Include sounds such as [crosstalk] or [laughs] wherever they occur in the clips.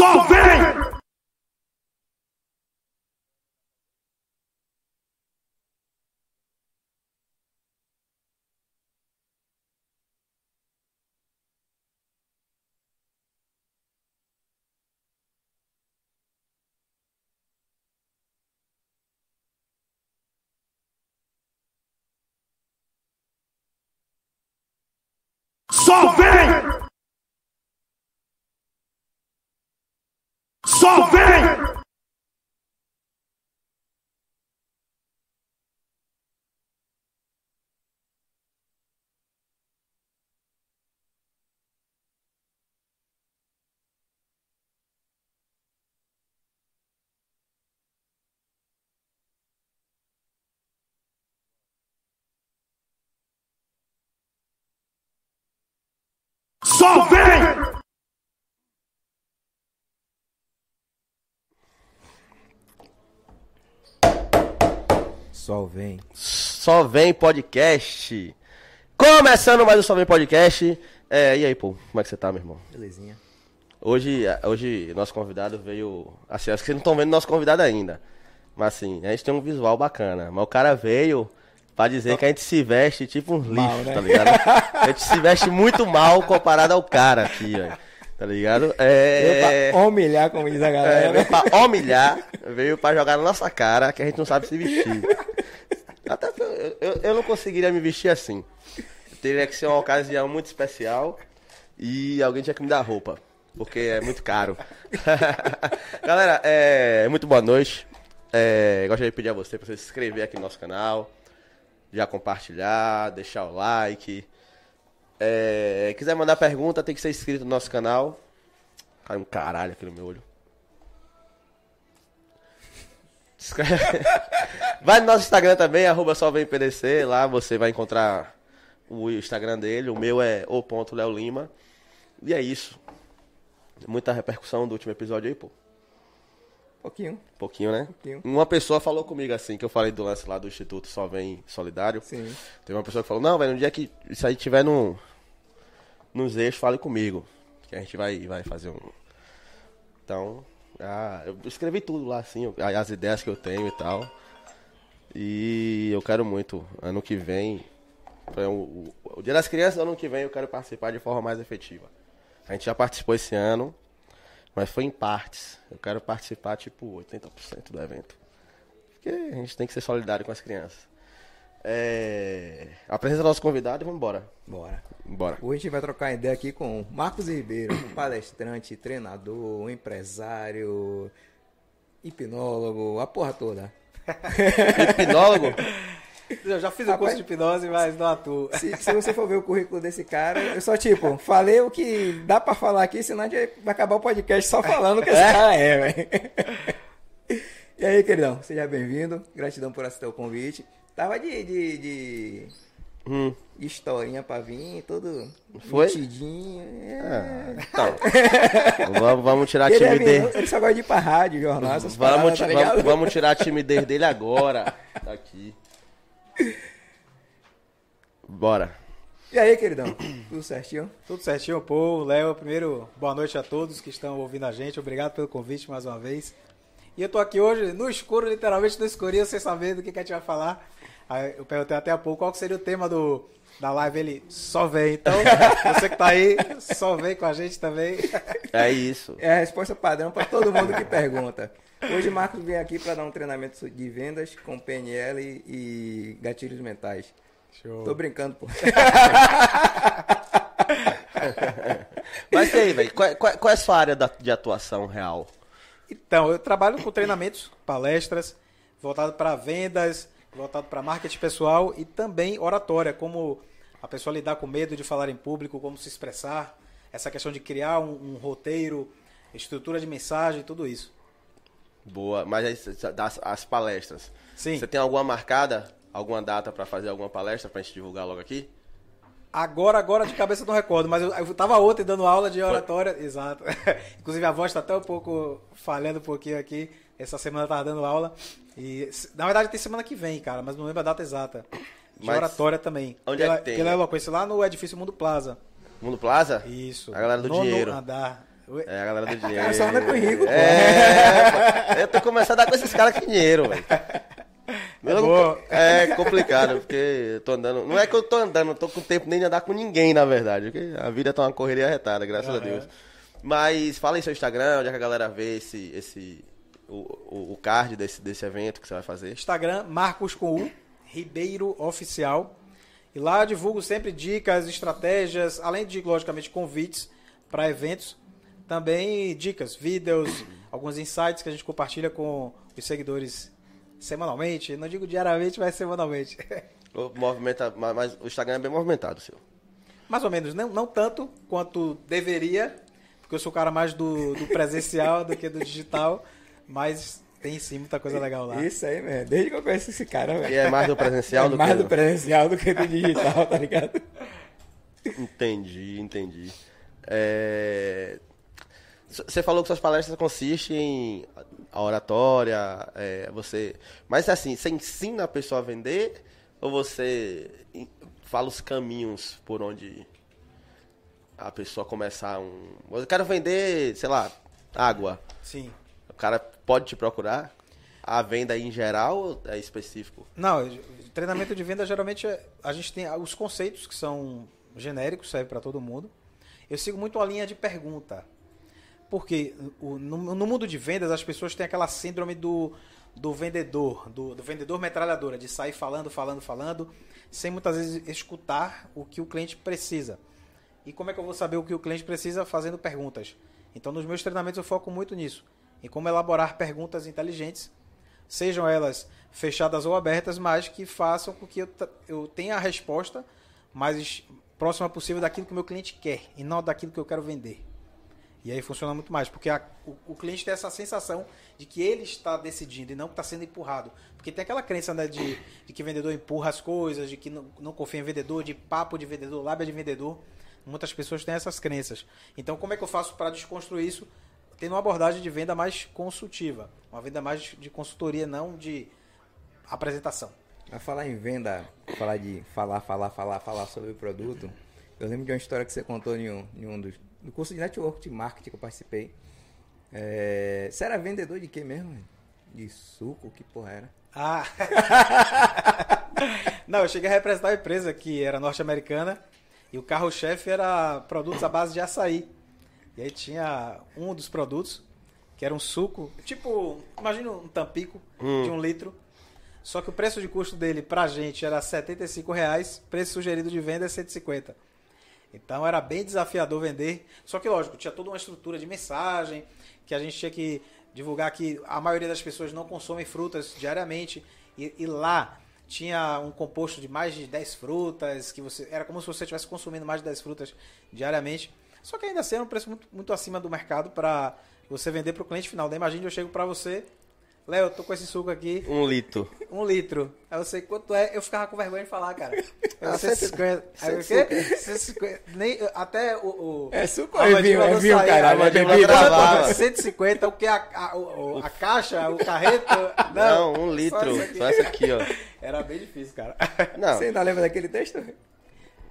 Só vem! Só vem! Só vem! Só vem! Só vem. Só vem podcast. Começando mais um Só vem podcast. É, e aí, pô, como é que você tá, meu irmão? Belezinha. Hoje, hoje nosso convidado veio. Assim, acho que vocês não estão vendo nosso convidado ainda. Mas assim, a gente tem um visual bacana. Mas o cara veio pra dizer que a gente se veste tipo uns Mal, lixos, né? tá ligado? A gente se veste muito mal comparado ao cara aqui, ó. Tá ligado? É. Eu pra humilhar, como diz a É, galera. veio pra humilhar, veio pra jogar na nossa cara que a gente não sabe se vestir. Até eu, eu, eu não conseguiria me vestir assim. Teria que ser uma ocasião muito especial e alguém tinha que me dar roupa, porque é muito caro. [laughs] Galera, é, muito boa noite. É, gostaria de pedir a você para se inscrever aqui no nosso canal, já compartilhar, deixar o like. É, quiser mandar pergunta, tem que ser inscrito no nosso canal. Caiu um caralho aqui no meu olho. [laughs] Vai no nosso Instagram também, arroba só vem PDC. Lá você vai encontrar o Instagram dele. O meu é o.leolima. E é isso. Muita repercussão do último episódio aí, pô. Pouquinho. Pouquinho, né? Pouquinho. Uma pessoa falou comigo assim, que eu falei do lance lá do Instituto Só Vem Solidário. Sim. Teve uma pessoa que falou, não, velho, no dia que isso aí tiver no, nos eixos, fale comigo. Que a gente vai, vai fazer um. Então, ah, eu escrevi tudo lá, assim, as ideias que eu tenho e tal. E eu quero muito, ano que vem, o, o, o Dia das Crianças, ano que vem eu quero participar de forma mais efetiva. A gente já participou esse ano, mas foi em partes. Eu quero participar, tipo, 80% do evento. Porque a gente tem que ser solidário com as crianças. É... Apresenta nosso convidado e vamos embora. Bora. Embora. Hoje a gente vai trocar ideia aqui com Marcos Ribeiro, palestrante, treinador, empresário, hipnólogo, a porra toda. [laughs] Hipnólogo? Eu já fiz o Rapaz, curso de hipnose, mas não atuo. Se, se você for ver o currículo desse cara, eu só, tipo, falei o que dá pra falar aqui, senão a gente vai acabar o podcast só falando o que esse cara é, velho. E aí, queridão, seja bem-vindo. Gratidão por aceitar o convite. Tava de, de, de Hum. historinha pra vir, todo Foi? metidinho. É. Ah, então. [laughs] vamos, vamos tirar a Ele, é timidez. ele só gosta de ir pra rádio, jornal, essas Vamos, paradas, tá vamos, vamos tirar a timidez dele agora. Tá aqui. Bora. E aí, queridão? Tudo certinho? Tudo certinho, pô. Léo, primeiro, boa noite a todos que estão ouvindo a gente. Obrigado pelo convite mais uma vez. E eu tô aqui hoje no escuro, literalmente no escurinho, sem saber do que, que a gente vai falar. Aí eu perguntei até há pouco qual que seria o tema do, da live. Ele só vem. Então, você que tá aí, só vem com a gente também. É isso. É a resposta padrão pra todo mundo que pergunta. Hoje, Marcos vem aqui para dar um treinamento de vendas com PNL e gatilhos mentais. Show. Tô brincando, pô. [laughs] Mas e aí, velho? Qual, qual, qual é a sua área da- de atuação real? Então, eu trabalho com treinamentos, palestras, voltado para vendas, voltado para marketing pessoal e também oratória, como a pessoa lidar com medo de falar em público, como se expressar, essa questão de criar um, um roteiro, estrutura de mensagem, tudo isso. Boa. Mas das, as palestras. Sim. Você tem alguma marcada? Alguma data pra fazer alguma palestra pra gente divulgar logo aqui? Agora, agora de cabeça não recordo, mas eu, eu tava ontem dando aula de oratória, exato. [laughs] Inclusive a voz tá até um pouco falhando um pouquinho aqui. Essa semana eu tava dando aula. E na verdade tem semana que vem, cara, mas não lembro a data exata. De Mas oratória também. onde é pela, que tem? Pela eloquência, lá no edifício Mundo Plaza. Mundo Plaza? Isso. A galera do Nono dinheiro. Andar. É a galera do [laughs] dinheiro. cara só anda com rico, pô. É, pô. eu tô começando a dar com esses caras com dinheiro, velho. [laughs] Boa. É complicado, porque eu tô andando. Não é que eu tô andando, não tô com tempo nem de andar com ninguém, na verdade. Porque a vida tá uma correria retada, graças a Deus. Mas fala aí seu Instagram, onde é que a galera vê esse. esse o, o, card desse, desse evento que você vai fazer. Instagram, Marcos com U, Ribeiro Oficial. E lá eu divulgo sempre dicas, estratégias, além de, logicamente, convites para eventos. Também dicas, vídeos, [clears throat] alguns insights que a gente compartilha com os seguidores semanalmente. Não digo diariamente, mas semanalmente. [laughs] O movimenta, mas o Instagram é bem movimentado, seu. Mais ou menos, não, não tanto quanto deveria, porque eu sou o cara mais do, do presencial do que do digital, [laughs] mas tem sim muita coisa legal lá. Isso aí, mesmo. Desde que eu conheço esse cara, E velho. é mais do presencial É do mais que do presencial do que do digital, tá ligado? Entendi, entendi. É, Você falou que suas palestras consistem em a oratória, é, você. Mas assim, você ensina a pessoa a vender ou você fala os caminhos por onde a pessoa começar um. Eu quero vender, sei lá, água. Sim. Cara pode te procurar? A venda em geral ou é específico? Não, treinamento de venda geralmente é- a gente tem os conceitos que são genéricos, serve para todo mundo. Eu sigo muito a linha de pergunta. Porque no, no mundo de vendas as pessoas têm aquela síndrome do, do vendedor, do, do vendedor metralhadora, de sair falando, falando, falando, sem muitas vezes escutar o que o cliente precisa. E como é que eu vou saber o que o cliente precisa fazendo perguntas? Então, nos meus treinamentos eu foco muito nisso, em como elaborar perguntas inteligentes sejam elas fechadas ou abertas, mas que façam com que eu, eu tenha a resposta mais próxima possível daquilo que o meu cliente quer e não daquilo que eu quero vender. E aí funciona muito mais, porque a- o, o cliente tem essa sensação de que ele está decidindo e não que está sendo empurrado. Porque tem aquela crença né, de, de que vendedor empurra as coisas, de que não, não confia em vendedor, de papo de vendedor, lábia de vendedor. Muitas pessoas têm essas crenças. Então, como é que eu faço para desconstruir isso? Tendo uma abordagem de venda mais consultiva, uma venda mais de consultoria, não de apresentação. Vai falar em venda, falar de falar, falar, falar, falar sobre o produto. Eu lembro de uma história que você contou em um, em um dos do curso de network de marketing que eu participei. É, você era vendedor de quê mesmo? De suco? Que porra era? Ah. [laughs] Não, eu cheguei a representar uma empresa que era norte-americana e o carro-chefe era produtos à base de açaí. E aí tinha um dos produtos que era um suco, tipo, imagina um tampico de um litro. Só que o preço de custo dele pra gente era 75 reais, preço sugerido de venda é 150. Então era bem desafiador vender. Só que, lógico, tinha toda uma estrutura de mensagem que a gente tinha que divulgar que a maioria das pessoas não consomem frutas diariamente. E, e lá tinha um composto de mais de 10 frutas, que você era como se você estivesse consumindo mais de 10 frutas diariamente. Só que ainda assim era um preço muito, muito acima do mercado para você vender para o cliente final. Daí imagine eu chego para você, Léo, eu tô com esse suco aqui, Um litro. um litro. Aí eu sei quanto é, eu ficava com vergonha de falar, cara. [laughs] Ah, 150. Aí o quê? 150. Nem, até o. o É suco a ou é vinho? É vinho, saía. caralho, é bebida. gravava. 150, o que? A, a, o- o- a caixa, o carreto? Não, [laughs] Não, um só litro. isso aqui. Só essa aqui, ó. Era bem difícil, cara. Não. Você ainda lembra daquele texto?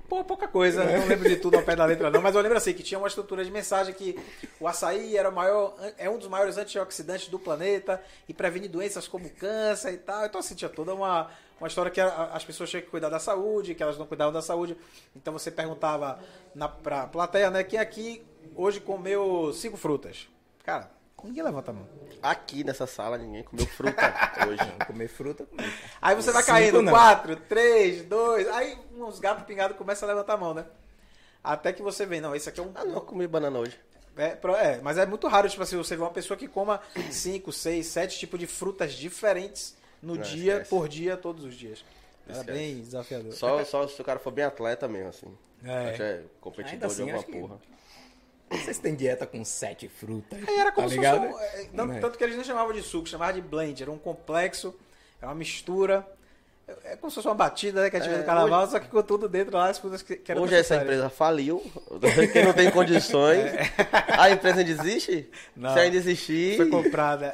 Pô, pouca coisa, não lembro de tudo ao pé da letra não, mas eu lembro assim que tinha uma estrutura de mensagem que o açaí era maior, é um dos maiores antioxidantes do planeta e previne doenças como câncer e tal. Então assim, tinha toda uma, uma história que as pessoas tinham que cuidar da saúde, que elas não cuidavam da saúde. Então você perguntava na pra plateia, né, quem aqui hoje comeu cinco frutas? Cara, ninguém levanta a mão. Aqui nessa sala ninguém comeu fruta [laughs] hoje. Comer fruta, comer. Aí você vai Cinco caindo, não. quatro, três, dois, aí uns gatos pingados começam a levantar a mão, né? Até que você vê, não, esse aqui é um. Ah, não, comi banana hoje. É, é, mas é muito raro, tipo assim, você vê uma pessoa que coma cinco, seis, sete tipos de frutas diferentes no Não, dia, esquece. por dia, todos os dias. É bem desafiador. Só, só se o cara for bem atleta mesmo, assim. É. É competidor assim, de alguma acho que- porra. Vocês têm dieta com sete frutas? Aí era como tá se ligado? fosse um, é, não- Né? Tanto que eles não chamavam de suco, chamavam de blend. Era um complexo, é uma mistura. É, é como se fosse uma batida, né, que a gente É, no carnaval, só que com tudo dentro lá, as frutas que, que eram Hoje essa empresa faliu, [laughs] quem não tem condições. A empresa desiste? Não. Se ainda existir, Foi comprada.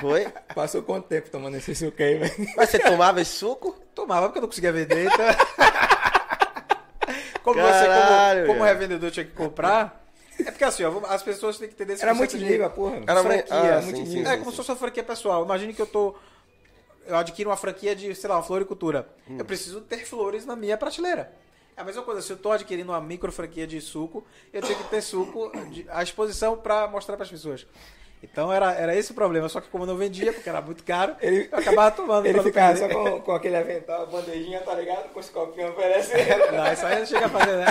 foi. Passou quanto tempo tomando esse suco aí, velho? Mas você tomava esse suco? Tomava porque eu não conseguia vender, então... [laughs] como você, Caralho, como, como velho. revendedor tinha que comprar, É porque assim, ó, as pessoas têm que entender esse Era multinível, de- porra. Era franquia, ah, sim, multinível. sim, É como se fosse uma franquia pessoal. Imagine que eu tô. Eu adquiro uma franquia de, sei lá, uma floricultura. Hum. Eu preciso ter flores na minha prateleira. É a mesma coisa, se eu tô adquirindo uma micro franquia de suco, eu tenho que ter suco de- à exposição para mostrar para as pessoas. Então era, era esse o problema, só que como eu não vendia, porque era muito caro, [laughs] Ele- eu acabava tomando. [laughs] Ele ficava só com, com aquele avental, a bandejinha, tá ligado? Com os copinhos oferecendo. [laughs] Não, isso aí não chega a fazer, né?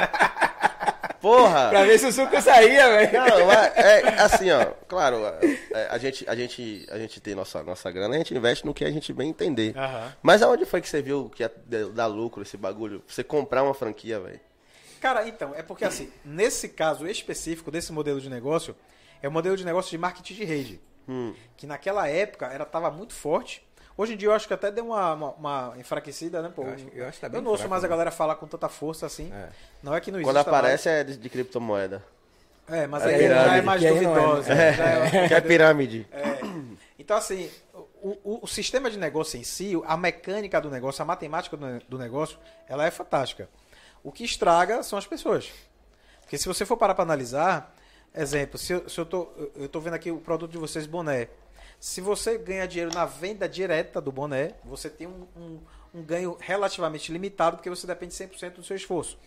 Porra! pra ver se o suco saía, velho. Não, é assim, ó. Claro, é, a, gente, a, gente, a gente tem nossa, nossa grana, a gente investe no que a gente bem entender. Aham. Mas aonde foi que você viu que ia dar lucro esse bagulho? Você comprar uma franquia, velho? Cara, então, é porque assim, nesse caso específico desse modelo de negócio, é o modelo de negócio de marketing de rede. Hum. Que naquela época era tava muito forte. Hoje em dia eu acho que até deu uma, uma, uma enfraquecida, né? Pô, Eu acho- eu acho que tá bem eu não ouço mais a né? galera falar com tanta força assim. É. Não é que não Quando exista aparece é de, de criptomoeda. mais. É, mas É aí já é mais que não é, duvidosa. né? já é- [laughs] Que é pirâmide. Então, assim, o, o- o sistema de negócio em si, a mecânica do negócio, a matemática do, do negócio, ela é fantástica. O que estraga são as pessoas. Porque se você for parar para analisar, exemplo, se eu, se eu tô, eu tô vendo aqui o produto de vocês, boné. Se você ganha dinheiro na venda direta do boné, você tem um, um- um ganho relativamente limitado, porque você depende 100% do seu esforço.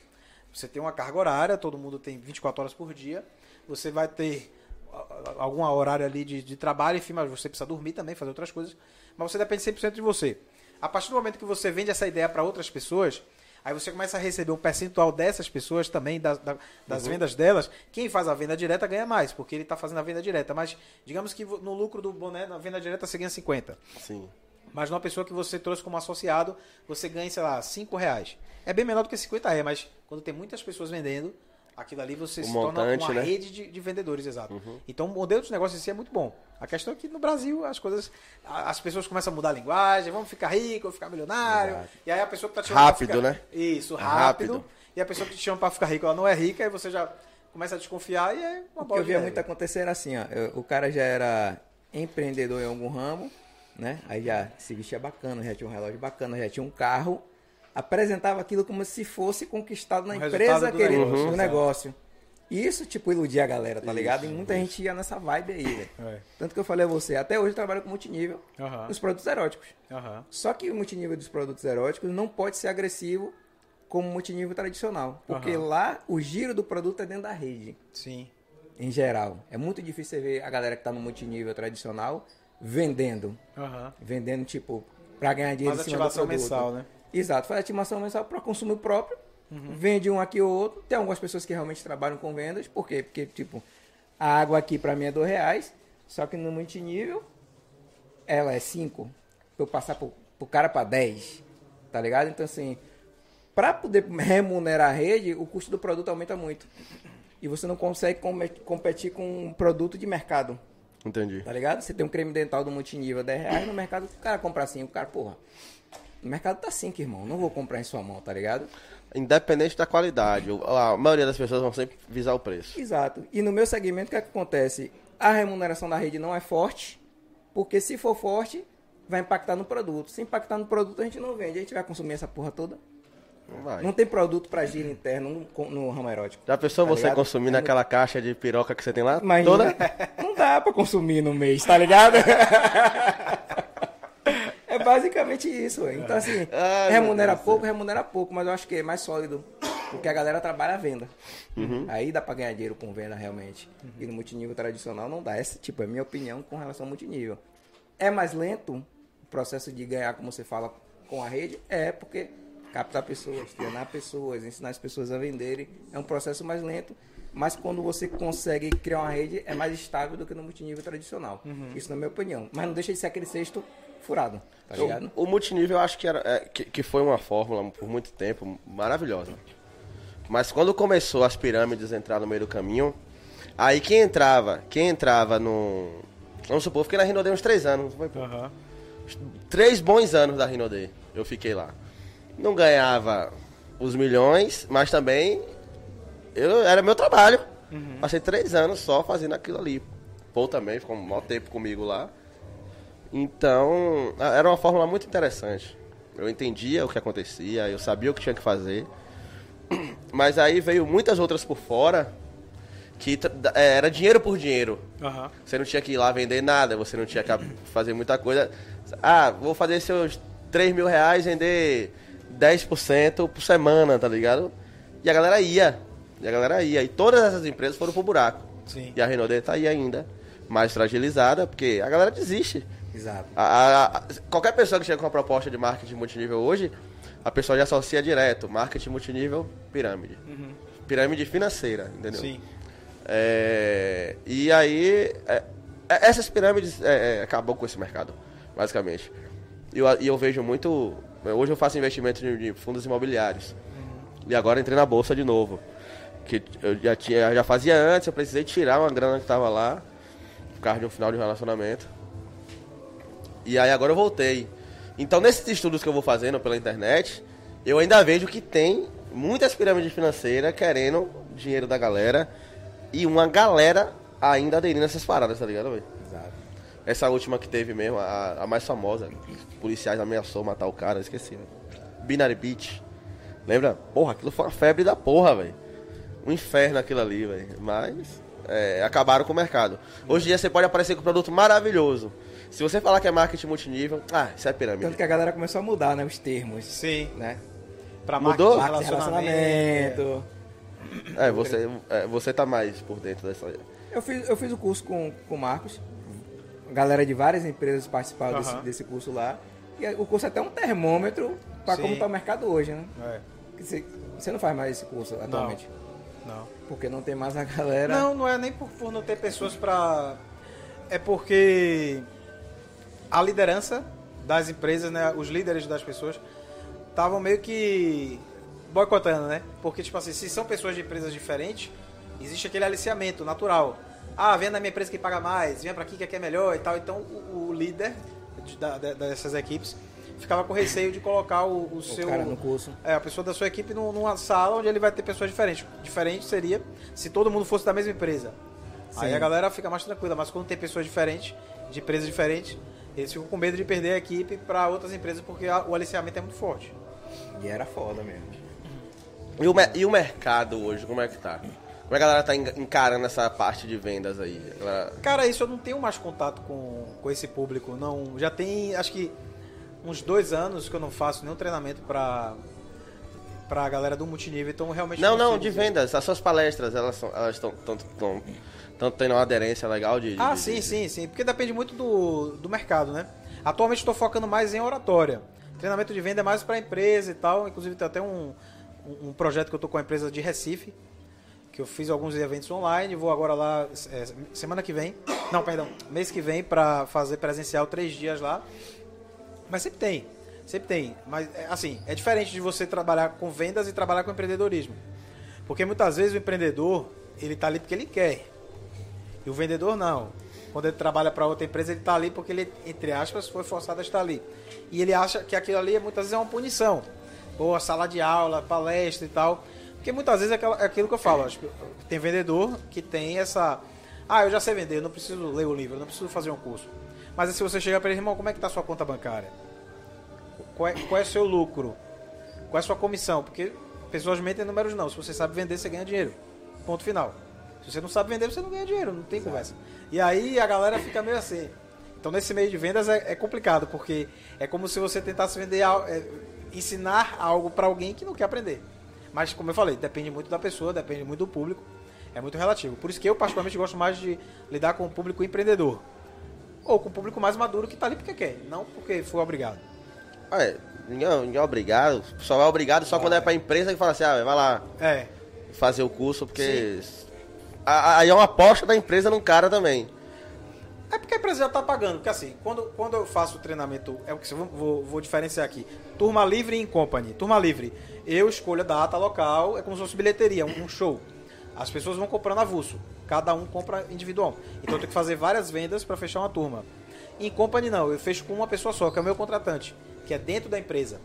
Você tem uma carga horária, todo mundo tem 24 horas por dia. Você vai ter alguma horário ali de, de trabalho, enfim, mas você precisa dormir também, fazer outras coisas. Mas você depende 100% de você. A partir do momento que você vende essa ideia para outras pessoas, aí você começa a receber um percentual dessas pessoas também, das, da- das vendas delas. Quem faz a venda direta ganha mais, porque ele está fazendo a venda direta. Mas digamos que no lucro do boné, na venda direta, você ganha 50. Sim. Mas numa pessoa que você trouxe como associado, você ganha, sei lá, 5 reais. É bem menor do que 50 reais, mas quando tem muitas pessoas vendendo, aquilo ali você O se torna montante, uma né? rede de, de vendedores, exato. Então o modelo de negócio em si é muito bom. A questão é que no Brasil as coisas. As pessoas começam a mudar a linguagem, vamos ficar rico, vamos ficar milionário. Exato. E aí a pessoa que tá te chamando Rápido, ficar- né? Isso, É rápido. rápido. E a pessoa que te chama pra ficar rico, ela não é rica, aí você já começa a desconfiar e é uma O que bola eu via muito acontecer era assim, ó. eu- o cara já era empreendedor em algum ramo, né? Aí já se vestia bacana, já tinha um relógio bacana, já tinha um carro. Apresentava aquilo como se fosse conquistado na O empresa do que ele- negócio, do negócio. Isso, tipo, iludia a galera, tá ligado? E muita gente ia nessa vibe aí, velho. É. Tanto que eu falei a você, até hoje eu trabalho com multinível Aham. nos produtos eróticos. Aham. Só que o multinível dos produtos eróticos não pode ser agressivo como multinível tradicional. Porque Aham. lá o giro do produto é dentro da rede Sim. em geral. É muito difícil você ver a galera que tá no multinível tradicional vendendo. Vendendo, tipo, pra ganhar dinheiro Mais em cima do produto. mensal, né? Exato, faz ativação mensal para consumo próprio. Uhum. Vende um aqui ou outro. Tem algumas pessoas que realmente trabalham com vendas. Por quê? Porque, tipo, a água aqui pra mim é dois reais. Só que no multinível, ela é cinco. Eu passar pro, pro cara pra 10. Tá ligado? Então, assim, pra poder remunerar a rede, o custo do produto aumenta muito. E você não consegue come- competir com um produto de mercado. Entendi. Tá ligado? Você tem um creme dental do multinível 10 reais, no mercado o cara compra assim, o cara, porra. No mercado tá 5, irmão. Não vou comprar em sua mão, tá ligado? Independente da qualidade, o- a maioria das pessoas vão sempre visar o preço. Exato. E no meu segmento, o que, é que acontece? A remuneração da rede não é forte, porque se for forte, vai impactar no produto. Se impactar no produto, a gente não vende. A gente vai consumir essa porra toda. Não vai. Não tem produto pra giro interno no, no ramo erótico. Já pensou Tá você ligado? consumindo aquela caixa de piroca que você tem lá? Mas Toda? [laughs] não dá pra consumir no mês, tá ligado? [laughs] É basicamente isso. Então, assim, Ai, remunera Deus do pouco, remunera pouco, mas eu acho que é mais sólido. Porque a galera trabalha a venda. Aí dá pra ganhar dinheiro com venda, realmente. E no multinível tradicional não dá. Essa, tipo, é a minha opinião com relação ao multinível. É mais lento o processo de ganhar, como você fala, com a rede? É, porque captar pessoas, treinar pessoas, ensinar as pessoas a venderem, é um processo mais lento. Mas quando você consegue criar uma rede, é mais estável do que no multinível tradicional. Isso na minha opinião. Mas não deixa de ser aquele cesto furado, tá ligado? O, o multinível eu acho que, era, é, que, que foi uma fórmula por muito tempo maravilhosa. Mas quando começou as pirâmides a entrar no meio do caminho, aí quem entrava, quem entrava no. Vamos supor, eu fiquei na Rinodê uns três anos. Foi Aham. três bons anos da Rinodê. Eu fiquei lá. Não ganhava os milhões, mas também eu, era meu trabalho. Passei três anos só fazendo aquilo ali. Paul também ficou um maior tempo comigo lá. Então, era uma fórmula muito interessante. Eu entendia o que acontecia, eu sabia o que tinha que fazer. [clears throat] Mas aí veio muitas outras por fora que é, era dinheiro por dinheiro. Aham. Você não tinha que ir lá vender nada, você não tinha que fazer muita coisa. Ah, vou fazer seus 3 mil reais, vender 10% por semana, tá ligado? E a galera ia. E a galera ia. E todas essas empresas foram pro buraco. Sim. E a Renault tá aí ainda. Mais fragilizada, porque a galera desiste. Exato. A- a- qualquer pessoa que chega com uma proposta de marketing multinível hoje, a pessoa já associa direto. Marketing multinível, pirâmide. Pirâmide financeira, entendeu? Sim. É, e aí, é, é, essas pirâmides é, é, acabou com esse mercado, basicamente. E eu, eu vejo muito. Hoje eu faço investimento de, de fundos imobiliários. E agora entrei na bolsa de novo. Que eu já, tinha, já fazia antes, eu precisei tirar uma grana que tava lá, por causa de um final de relacionamento. E aí agora eu voltei. Então, nesses estudos que eu vou fazendo pela internet, eu ainda vejo que tem muitas pirâmides financeiras querendo dinheiro da galera e uma galera ainda aderindo a essas paradas, tá ligado, velho? Exato. Essa última que teve mesmo, a, a mais famosa, os policiais ameaçou matar o cara, esqueci, velho. Binary Beach. Lembra? Porra, aquilo foi uma febre da porra, velho. Um inferno aquilo ali, velho. Mas é, acabaram com o mercado. Hoje em dia você pode aparecer com um produto maravilhoso. Se você falar que é marketing multinível, ah, isso é pirâmide. Tanto que a galera começou a mudar, né? Os termos. Sim. Né? Pra Mudou? marketing, relacionamento. relacionamento. É, você, é, você tá mais por dentro dessa. Eu fiz, eu fiz o curso com com o Marcos. Galera de várias empresas participaram desse, Aham. desse curso lá. E o curso é até um termômetro para Sim. como está o mercado hoje, né? É. Você, você não faz mais esse curso atualmente. Não. Porque não tem mais a galera. Não, não é nem por, por não ter pessoas pra. É porque a liderança das empresas, né, os líderes das pessoas, estavam meio que boicotando, né? Porque, tipo assim, se são pessoas de empresas diferentes, existe aquele aliciamento natural. Ah, vem na minha empresa que paga mais, vem pra aqui que aqui é melhor e tal. Então, o, o líder de- da- dessas equipes ficava com receio de colocar o, o seu cara no curso. é, a pessoa da sua equipe num- numa sala onde ele vai ter pessoas diferentes. Diferente seria se todo mundo fosse da mesma empresa. Aí Sim. a galera fica mais tranquila, mas quando tem pessoas diferentes, de empresas diferentes, eles ficam com medo de perder a equipe para outras empresas porque o aliciamento é muito forte. E era foda mesmo. E o, e o mercado hoje, como é que tá? Como é que a galera tá en- encarando essa parte de vendas aí? Cara, isso eu não tenho mais contato com, com esse público, não. Já tem, acho que uns dois anos que eu não faço nenhum treinamento para pra galera do multinível, então realmente Não, não, de vendas. As suas palestras, elas estão elas estão tão, tão, tão tendo uma aderência legal de. de- Ah, de- sim, de- sim, sim. Porque depende muito do, do mercado, né? Atualmente estou focando mais em oratória. Treinamento de venda é mais para empresa e tal. Inclusive tem até um, um, projeto que eu tô com a empresa de Recife, que eu fiz alguns eventos online. Vou agora lá é, semana que vem. Não, perdão, mês que vem para fazer presencial três dias lá. Mas sempre tem, sempre tem. Mas é, assim, é diferente de você trabalhar com vendas e trabalhar com empreendedorismo. Porque muitas vezes o empreendedor, ele tá ali porque ele quer. E o vendedor não. Quando ele trabalha para outra empresa, ele está ali porque ele, entre aspas, foi forçado a estar ali. E ele acha que aquilo ali muitas vezes é uma punição. Boa, sala de aula, palestra e tal. Porque muitas vezes é é aquilo que eu falo. que Tem vendedor que tem essa. Ah, eu já sei vender, eu não preciso ler o livro, eu não preciso fazer um curso. Mas se você chegar para ele, irmão, como é que está a sua conta bancária? Qual é, qual é o seu lucro? Qual é a sua comissão? Porque pessoas mentem números não. Se você sabe vender, você ganha dinheiro. Ponto final. Se você não sabe vender, você não ganha dinheiro, não tem conversa. E aí a galera fica meio assim. Então nesse meio de vendas é, é complicado, porque é como se você tentasse vender, é, ensinar algo para alguém que não quer aprender. Mas como eu falei, depende muito da pessoa, depende muito do público, é muito relativo. Por isso que eu particularmente gosto mais de lidar com o público empreendedor. Ou com o público mais maduro que está ali porque quer, não porque foi obrigado. Ah, é, ninguém, é obrigado. Só é obrigado só quando é pra empresa que fala assim, ah, vai lá É, fazer o curso, porque. A- Aí é uma aposta da empresa num cara também. É porque a empresa já está pagando. Porque assim, quando, quando eu faço o treinamento, é o que eu vou, vou, diferenciar aqui. Turma livre em company. Turma livre. Eu escolho a data local, é como se fosse bilheteria, um, show. As pessoas vão comprando avulso. Cada um compra individual. Então eu tenho que fazer várias vendas para fechar uma turma. Em company não, eu fecho com uma pessoa só, que é o meu contratante, que é dentro da empresa.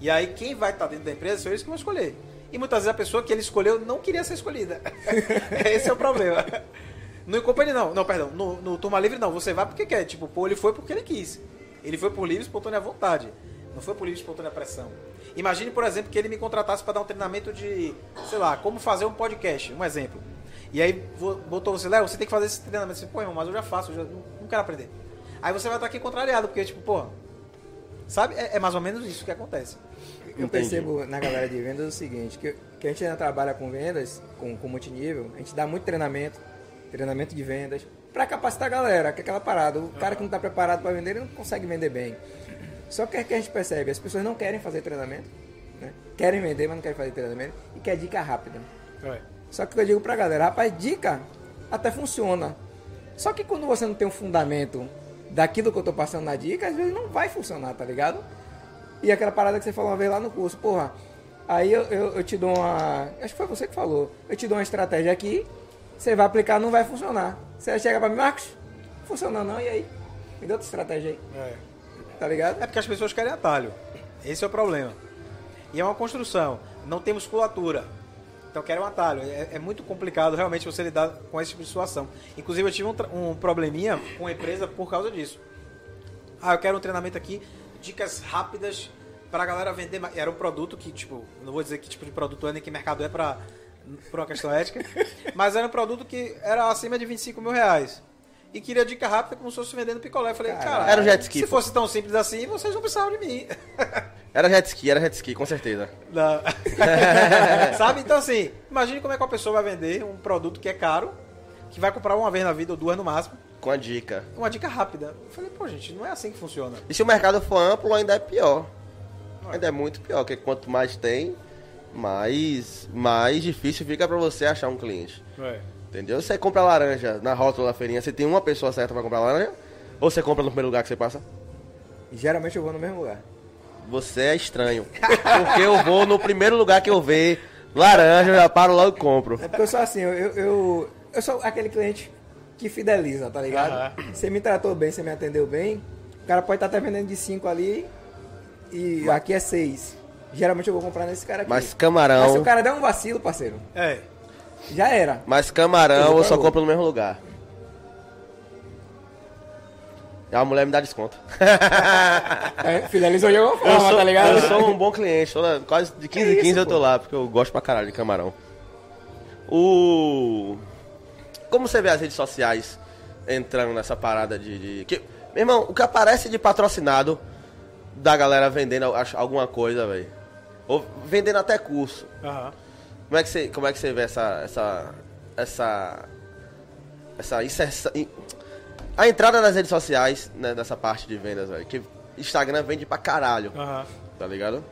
E aí quem vai estar dentro da empresa são eles que vão escolher. E muitas vezes a pessoa que ele escolheu não queria ser escolhida. [laughs] Esse é o problema. No Company não, não, perdão, no, no Turma Livre não, você vai porque quer, tipo, pô, ele foi porque ele quis. Ele foi por livre espontânea vontade, não foi por livre espontânea pressão. Imagine, por exemplo, que ele me contratasse para dar um treinamento de, sei lá, como fazer um podcast, um exemplo. E aí botou você, Léo, você tem que fazer esse treinamento. Você, pô, irmão, mas eu já faço, eu já não quero aprender. Aí você vai estar aqui contrariado, porque, tipo, pô, sabe? É, é mais ou menos isso que acontece. Eu Entendi. percebo na galera de vendas o seguinte, que, que a gente ainda trabalha com vendas, com, com multinível, a gente dá muito treinamento, treinamento de vendas, pra capacitar a galera, que é aquela parada. O cara que não tá preparado para vender, ele não consegue vender bem. Só que é que a gente percebe, as pessoas não querem fazer treinamento, né? querem vender, mas não querem fazer treinamento, e quer dica rápida. Só que eu digo pra galera, rapaz, dica até funciona. Só que quando você não tem um fundamento daquilo que eu tô passando na dica, às vezes não vai funcionar, tá ligado? E aquela parada que você falou uma vez lá no curso, porra, aí eu, eu, eu te dou uma. Acho que foi você que falou. Eu te dou uma estratégia aqui, você vai aplicar, não vai funcionar. Você chega pra mim, Marcos, não funciona não, e aí? Me dá outra estratégia aí, É. tá ligado? É porque as pessoas querem atalho. Esse é o problema. E é uma construção. Não tem musculatura. Então querem um atalho. É, é muito complicado realmente você lidar com esse tipo de situação. Inclusive eu tive um, um probleminha com a empresa por causa disso. Ah, eu quero um treinamento aqui, dicas rápidas pra galera vender. Era um produto que, tipo, não vou dizer que tipo de produto é nem que mercado é pra, por uma questão ética, [laughs] mas era um produto que era acima de 25 mil reais. E queria dica rápida como se fosse vendendo picolé. Eu falei, cara, Era um jet ski, se pô. fosse tão simples assim, vocês não precisavam de mim. [laughs] Era jet ski, era jet ski, com certeza. Não. [laughs] Sabe? Então, assim, imagine como é que uma pessoa vai vender um produto que é caro, que vai comprar uma vez na vida ou duas no máximo, Com a dica. uma dica rápida. Eu falei, pô, gente, não é assim que funciona. E se o mercado for amplo, ainda é pior. Ainda é muito pior, porque quanto mais tem, mais, mais difícil fica pra você achar um cliente. Entendeu? Você compra laranja na rótula da feirinha, você tem uma pessoa certa pra comprar laranja? Ou você compra no primeiro lugar que você passa? Geralmente eu vou no mesmo lugar. Você é estranho. [laughs] Porque eu vou no primeiro lugar que eu ver laranja, eu já paro logo e compro. É porque eu sou assim, eu, eu, eu, sou aquele cliente que fideliza, tá ligado? Você me tratou bem, você me atendeu bem, o cara pode estar até vendendo de 5 ali e aqui é 6. Geralmente eu vou comprar nesse cara aqui. Mas Mas se o camarão, cara der um vacilo, parceiro, É. já era. mas camarão Eu eu só compro no mesmo lugar. E a mulher me dá desconto. [laughs] É, fidelizou de alguma forma, sou, tá ligado? eu sou um bom cliente, toda- quase de 15 em isso, 15 eu tô pô. lá, porque eu gosto pra caralho de camarão. O. Como você vê as redes sociais entrando nessa parada de. de- que... Meu irmão, o que aparece de patrocinado da galera vendendo alguma coisa, velho. Ou vendendo até curso. Aham. Como é que você, como é que você vê essa. essa. essa. essa inserção. in- A entrada nas redes sociais né, nessa parte de vendas, velho. Que Instagram vende pra caralho, Aham. tá ligado?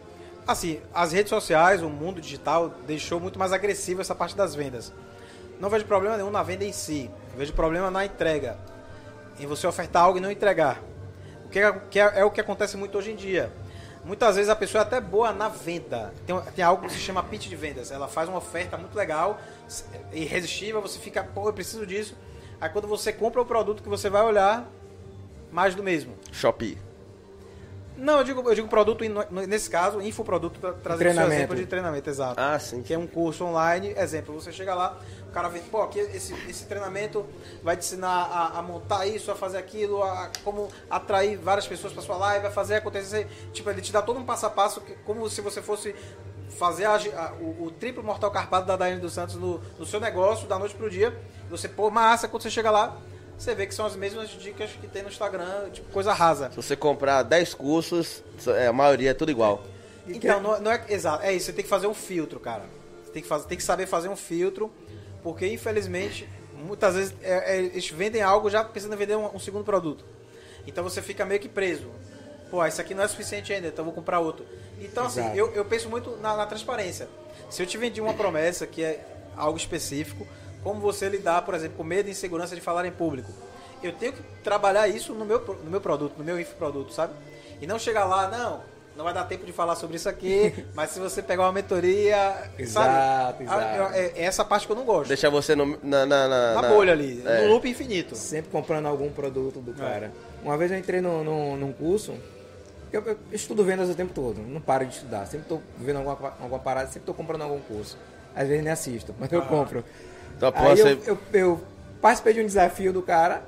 Assim, as redes sociais, o mundo digital deixou muito mais agressivo essa parte das vendas. Não vejo problema nenhum na venda em si. Vejo problema na entrega. Em você ofertar algo e não entregar. O que é, que é- é o que acontece muito hoje em dia. Muitas vezes a pessoa é até boa na venda. Tem, tem algo que se chama pitch de vendas. Ela faz uma oferta muito legal, s- irresistível, você fica, pô, eu preciso disso. Aí quando você compra o produto que você vai olhar, mais do mesmo. Shopee. Não, eu digo, eu digo produto, nesse caso, infoproduto, tra- trazendo o seu Treinamento. exemplo de treinamento, exato. Ah, sim. Que é um curso online, exemplo, você chega lá, o cara vê, pô, aqui esse, esse treinamento vai te ensinar a, a montar isso, a fazer aquilo, a como atrair várias pessoas para sua live, a fazer acontecer. Tipo, ele te dá todo um passo a passo, que- como se você fosse fazer a- a- o, o triplo mortal carpado da Daiane dos Santos no, no seu negócio, da noite pro dia. Você, pô, massa, quando você chega lá, você vê que são as mesmas dicas que tem no Instagram, tipo, coisa rasa. Se você comprar 10 cursos, é, a maioria é tudo igual. Então, não, não é exato. É isso, você tem que fazer um filtro, cara. Você tem que, fazer, tem que saber fazer um filtro, porque infelizmente, muitas vezes é- é- eles vendem algo já pensando em vender um, um segundo produto. Então você fica meio que preso. Pô, isso aqui não é suficiente ainda, então eu vou comprar outro. Então, assim, Exato. eu, eu penso muito na, na transparência. Se eu te vendi uma promessa que é algo específico, como você lidar, por exemplo, com medo e insegurança de falar em público. Eu tenho que trabalhar isso no meu, no meu produto, no meu infoproduto, sabe? E não chegar lá, não, não vai dar tempo de falar sobre isso aqui, [laughs] mas se você pegar uma mentoria, Exato, sabe? exato. Ah, É, é essa parte que eu não gosto. Deixa você no- na, na, na, na bolha ali, é. no loop infinito. Sempre comprando algum produto É. do cara. Uma vez eu entrei no, no- num curso, eu, eu estudo vendas o tempo todo, não paro de estudar. Sempre tô vendo alguma, alguma parada, sempre tô comprando algum curso. Às vezes nem assisto, mas eu compro. Então, Aí você... eu, eu, eu participei de um desafio do cara,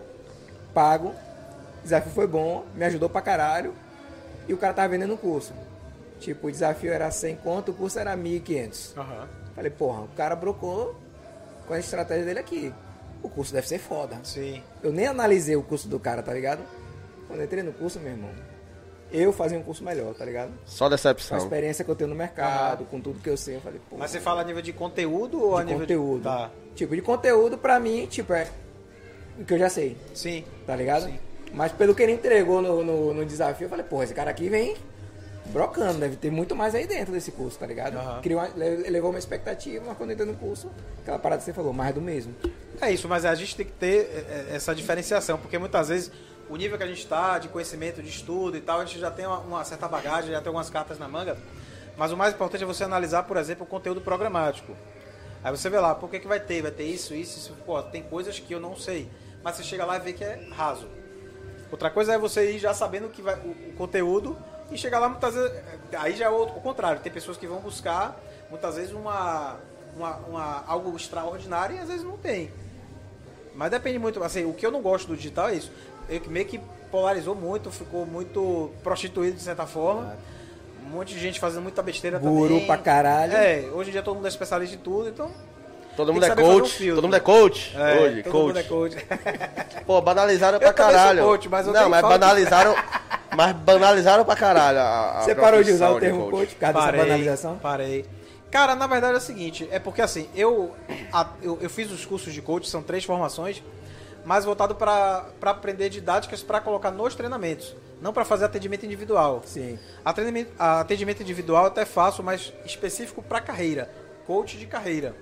pago, o desafio foi bom, me ajudou pra caralho, e o cara tava vendendo o curso. Tipo, o desafio era 100 conto, o curso era 1.500. Aham. Falei, porra, o cara brocou com a estratégia dele aqui. O curso deve ser foda. Sim. Eu nem analisei o curso do cara, tá ligado? Quando eu entrei no curso, meu irmão, eu fazia um curso melhor, tá ligado? Só Com a decepção. experiência que eu tenho no mercado, com tudo que eu sei, eu falei, pô. Mas você fala a nível de conteúdo ou a de nível conteúdo. de. Tá. Tipo, de conteúdo pra mim, tipo, é o que eu já sei, Sim. tá ligado? Sim. Mas pelo que ele entregou no, no, no desafio, eu falei, pô, esse cara aqui vem brocando, deve ter muito mais aí dentro desse curso, tá ligado? Aham. Criou uma, le- levou uma expectativa, mas quando eu entrei no curso, aquela parada que você falou, mais do mesmo. É isso, mas a gente tem que ter é, é, essa diferenciação, porque muitas vezes o nível que a gente está de conhecimento, de estudo e tal, a gente já tem uma, uma certa bagagem, já tem algumas cartas na manga. Mas o mais importante é você analisar, por exemplo, o conteúdo programático. Aí você vê lá, por que, que vai ter? Vai ter isso, isso, isso. Pô, tem coisas que eu não sei. Mas você chega lá e vê que é raso. Outra coisa é você ir já sabendo que vai, o, o conteúdo e chegar lá muitas vezes. Aí já é o, o contrário. Tem pessoas que vão buscar muitas vezes uma, uma, uma- algo extraordinário e às vezes não tem. Mas depende muito. Assim, o que eu não gosto do digital é isso. Eu meio que polarizou muito, ficou muito prostituído de certa forma. Um monte de gente fazendo muita besteira Guru também. pra caralho. É, hoje em dia todo mundo é especialista em tudo, então. Todo mundo é um coach. todo mundo é coach. É, hoje, todo coach. mundo é coach. [laughs] Pô, banalizaram pra Eu sou caralho. coach, mas eu Não, mas de- banalizaram. [laughs] mas banalizaram pra caralho. A, a Você parou de usar o termo coach por causa Parei, dessa banalização? Parei. Cara, na verdade é o seguinte, é porque assim, eu, a- eu, eu fiz os cursos de coach, são três formações, mas voltado para aprender didáticas para colocar nos treinamentos, não para fazer atendimento individual. Sim. Atendimento, Atendimento, individual eu até faço, mas específico para carreira, coach de carreira.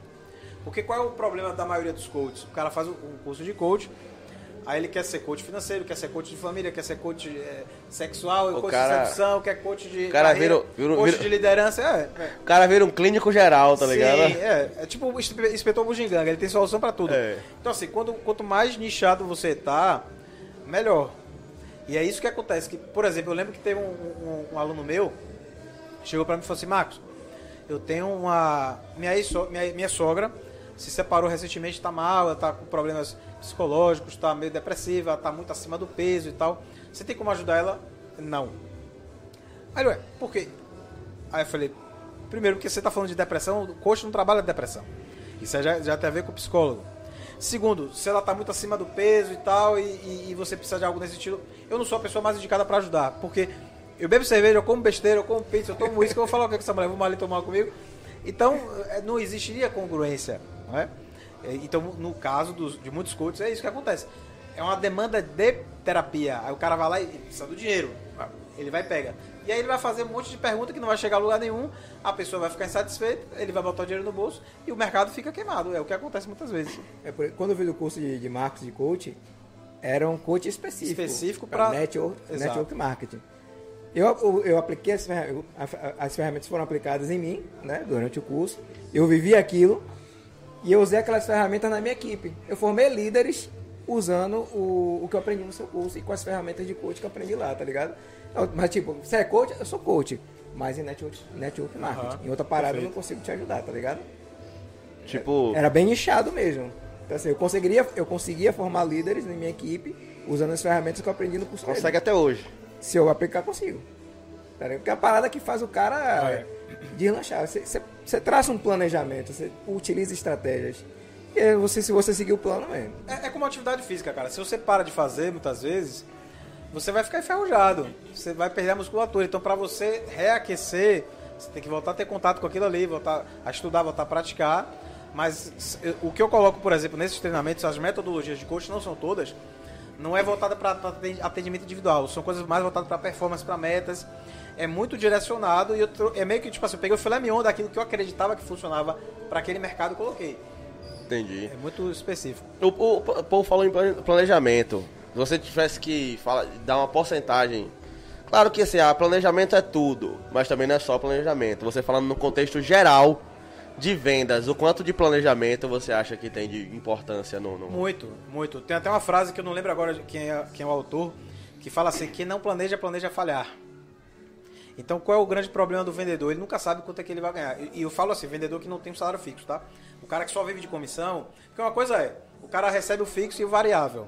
Porque qual é o problema da maioria dos coaches? O cara faz um curso de coach, aí ele quer ser coach financeiro, quer ser coach de família, quer ser coach eh, sexual, O coach cara- de sedução, quer coach de cara carreira, vira- vira- coach vira- de liderança, é. é. O cara vira um clínico geral, tá ligado? Sim, é. É tipo o inspe- inspetor bugiganga, ele tem solução pra tudo. É. Então, assim, quando, quanto mais nichado você tá, melhor. E é isso que acontece. Que, por exemplo, eu lembro que teve um, um- um aluno meu, chegou pra mim e falou assim, Marcos, eu tenho uma. Minha, ex minha, minha sogra se separou recentemente, tá mal, ela tá com problemas psicológicos, tá meio depressiva, ela tá muito acima do peso e tal. Você tem como ajudar ela? Não. Aí, ué, por quê? Aí eu falei, primeiro porque você está falando de depressão, o coach não trabalha de depressão. Isso já, já tem a ver com o psicólogo. Segundo, se ela está muito acima do peso e tal, e, e- e você precisa de algo nesse estilo, eu não sou a pessoa mais indicada para ajudar. Porque eu bebo cerveja, eu como besteira, eu como pizza, eu tomo isso, que eu vou falar o que é essa mulher, vamos ali tomar comigo. Então, eh, não existiria congruência, não é? Eh, Então, no caso dos- de muitos coaches, é isso que acontece. É uma demanda de terapia. Aí o cara vai lá e precisa do dinheiro. Ele vai e pega. E aí ele vai fazer um monte de pergunta que não vai chegar a lugar nenhum, a pessoa vai ficar insatisfeita, ele vai botar o dinheiro no bolso e o mercado fica queimado. É o que acontece muitas vezes. É por- quando eu fiz o curso de, de marketing de coach, era um coach específico. Específico pra- network, Exato. network marketing. Eu, eu, eu apliquei as ferramentas, as ferramentas foram aplicadas em mim, né, durante o curso. Eu vivi aquilo e eu usei aquelas ferramentas na minha equipe. Eu formei líderes usando o, o que eu aprendi no seu curso e com as ferramentas de coach que eu aprendi lá, tá ligado? Eu- Mas tipo, você é coach? Eu sou coach. Mas em network, network marketing. Aham, Em outra parada eu perfeito. não consigo te ajudar, tá ligado? Tipo, Era bem nichado mesmo. Então, assim, eu conseguiria, eu conseguia formar líderes na minha equipe usando as ferramentas que eu aprendi no curso consegue dele. até hoje. Se eu aplicar, consigo. Tá ligado? Porque é a parada que faz o cara É. deslanchar. Você traça um planejamento, você utiliza estratégias. Aí você, se você seguir o plano mesmo. É, é como atividade física, cara. Se você para de fazer muitas vezes, você vai ficar enferrujado. Você vai perder a musculatura. Então, para você reaquecer, você tem que voltar a ter contato com aquilo ali, voltar a estudar, voltar a praticar. Mas o que eu coloco, por exemplo, nesses treinamentos, as metodologias de coach não são todas, não é voltada para atendimento individual. São coisas mais voltadas para performance, para metas. É muito direcionado e eu é meio que tipo assim, eu peguei o filé mignon daquilo que eu acreditava que funcionava para aquele mercado e coloquei. Entendi. É muito específico. O, o, o povo falou em plane- planejamento. Se você tivesse que fala, dar uma porcentagem. Claro que assim, ah, planejamento é tudo, mas também não é só planejamento. Você falando no contexto geral de vendas, o quanto de planejamento você acha que tem de importância no. no- Muito, muito. Tem até uma frase que eu não lembro agora quem é, quem é o autor, que fala assim: quem não planeja, planeja falhar. Então, qual é o grande problema do vendedor? Ele nunca sabe quanto é que ele vai ganhar. E e eu falo assim: vendedor que não tem um salário fixo, tá? O cara que só vive de comissão. Porque uma coisa é: o cara recebe o fixo e o variável.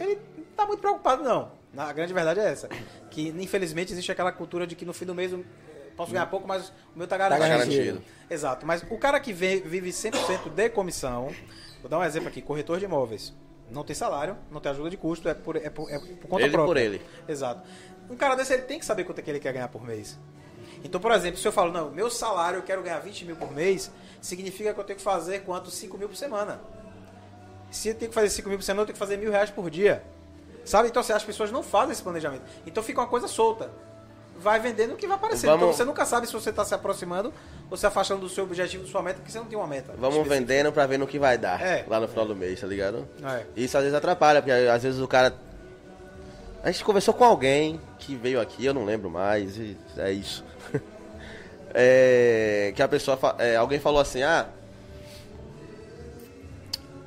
Ele não tá muito preocupado, não. A grande verdade é essa: que infelizmente existe aquela cultura de que no fim do mês o posso ganhar pouco, mas o meu tá Tá garantido. garantido. Exato, mas o cara que vive 100% de comissão, vou dar um exemplo aqui, corretor de imóveis. Não tem salário, não tem ajuda de custo, é por, é por, é por conta Ele própria. por ele. Exato. Um cara desse, ele tem que saber quanto é que ele quer ganhar por mês. Então, por exemplo, se eu falo, não, meu salário eu quero ganhar 20 mil por mês, significa que eu tenho que fazer quanto? 5 mil por semana. Se eu tenho que fazer 5 mil por semana, eu tenho que fazer mil reais por dia. Sabe? Então, assim, as pessoas não fazem esse planejamento. Então fica uma coisa solta. Vai vendendo o que vai aparecer. Vamos- Então você nunca sabe se você está se aproximando ou se afastando do seu objetivo, da sua meta, porque você não tem uma meta. Vamos específica. vendendo pra ver no que vai dar É. lá no final do mês, tá ligado? É. Isso às vezes atrapalha, porque às vezes o cara. A gente conversou com alguém que veio aqui, eu não lembro mais, e é isso. É, que a pessoa. é, alguém falou assim, ah.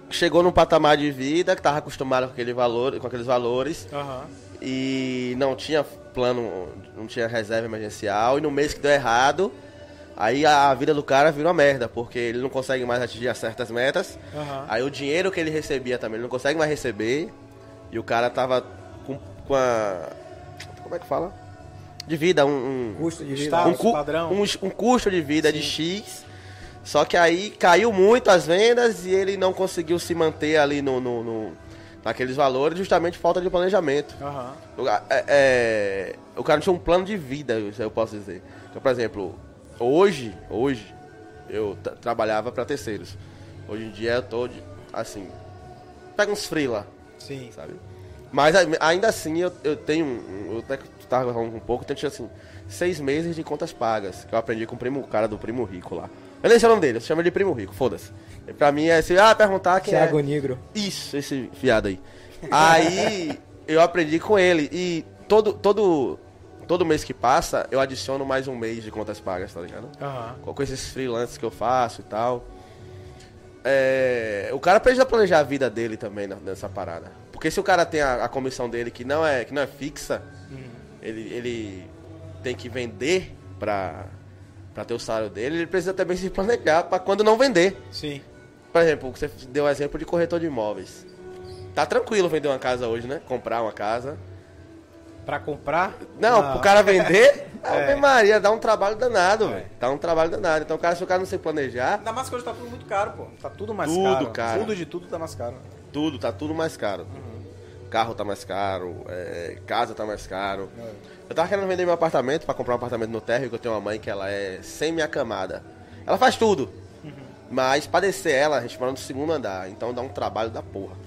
Chegou num patamar de vida que tava acostumado com, aquele valor, com aqueles valores Aham. e não tinha plano, não tinha reserva emergencial, e no mês que deu errado, aí a, vida do cara virou uma merda, porque ele não consegue mais atingir as certas metas, Aham. aí o dinheiro que ele recebia também, ele não consegue mais receber, e o cara tava com, com a... como é que fala? De vida, um... um Custo de vida. Um, cu- padrão. um, um custo de vida de X. Só que aí caiu muito as vendas e ele não conseguiu se manter ali no, no- no- naqueles valores, justamente por falta de planejamento. O, é- é, o cara não tinha um plano de vida, isso eu posso dizer. Então, por exemplo, hoje, hoje, eu tra- trabalhava para terceiros. Hoje em dia eu tô, de- assim, pega uns freela, Sim. sabe? Mas ainda assim eu, eu tenho, um- eu tu tava falando um pouco, eu tinha assim, seis meses de contas pagas, que eu aprendi com o primo, o cara do Primo Rico lá. Eu nem sei o nome dele, eu chamo ele de Primo Rico, foda-se. E Pra mim é assim, ah, perguntar quem Thiago é. Negro. Isso, esse fiado aí. Aí [laughs] eu aprendi com ele e todo, todo, todo mês que passa eu adiciono mais um mês de contas pagas, tá ligado? Aham. Com esses freelances que eu faço e tal. É, o cara precisa planejar a vida dele também na- nessa parada. Porque se o cara tem a, a comissão dele que não é, que não é fixa, ele, ele tem que vender pra, pra ter o salário dele, ele precisa também se planejar pra quando não vender. Sim. Por exemplo, você deu o exemplo de corretor de imóveis. Tá tranquilo vender uma casa hoje, né? Comprar uma casa. Pra comprar? Não, pro cara vender, [laughs] É. Ave Maria, dá um trabalho danado, velho. Dá um trabalho danado. Então, o cara, se o cara não se planejar, Ainda mais que hoje tá tudo muito caro, pô. Tá tudo mais Tudo caro. caro. Tudo de tudo tá mais caro. tudo, tá tudo mais caro. Carro tá mais caro, é, casa tá mais caro. Eu tava querendo vender meu apartamento pra comprar um apartamento no térreo, que eu tenho uma mãe que ela é semi-acamada. Ela faz tudo. Mas pra descer ela, a gente mora no segundo andar, então dá um trabalho da porra.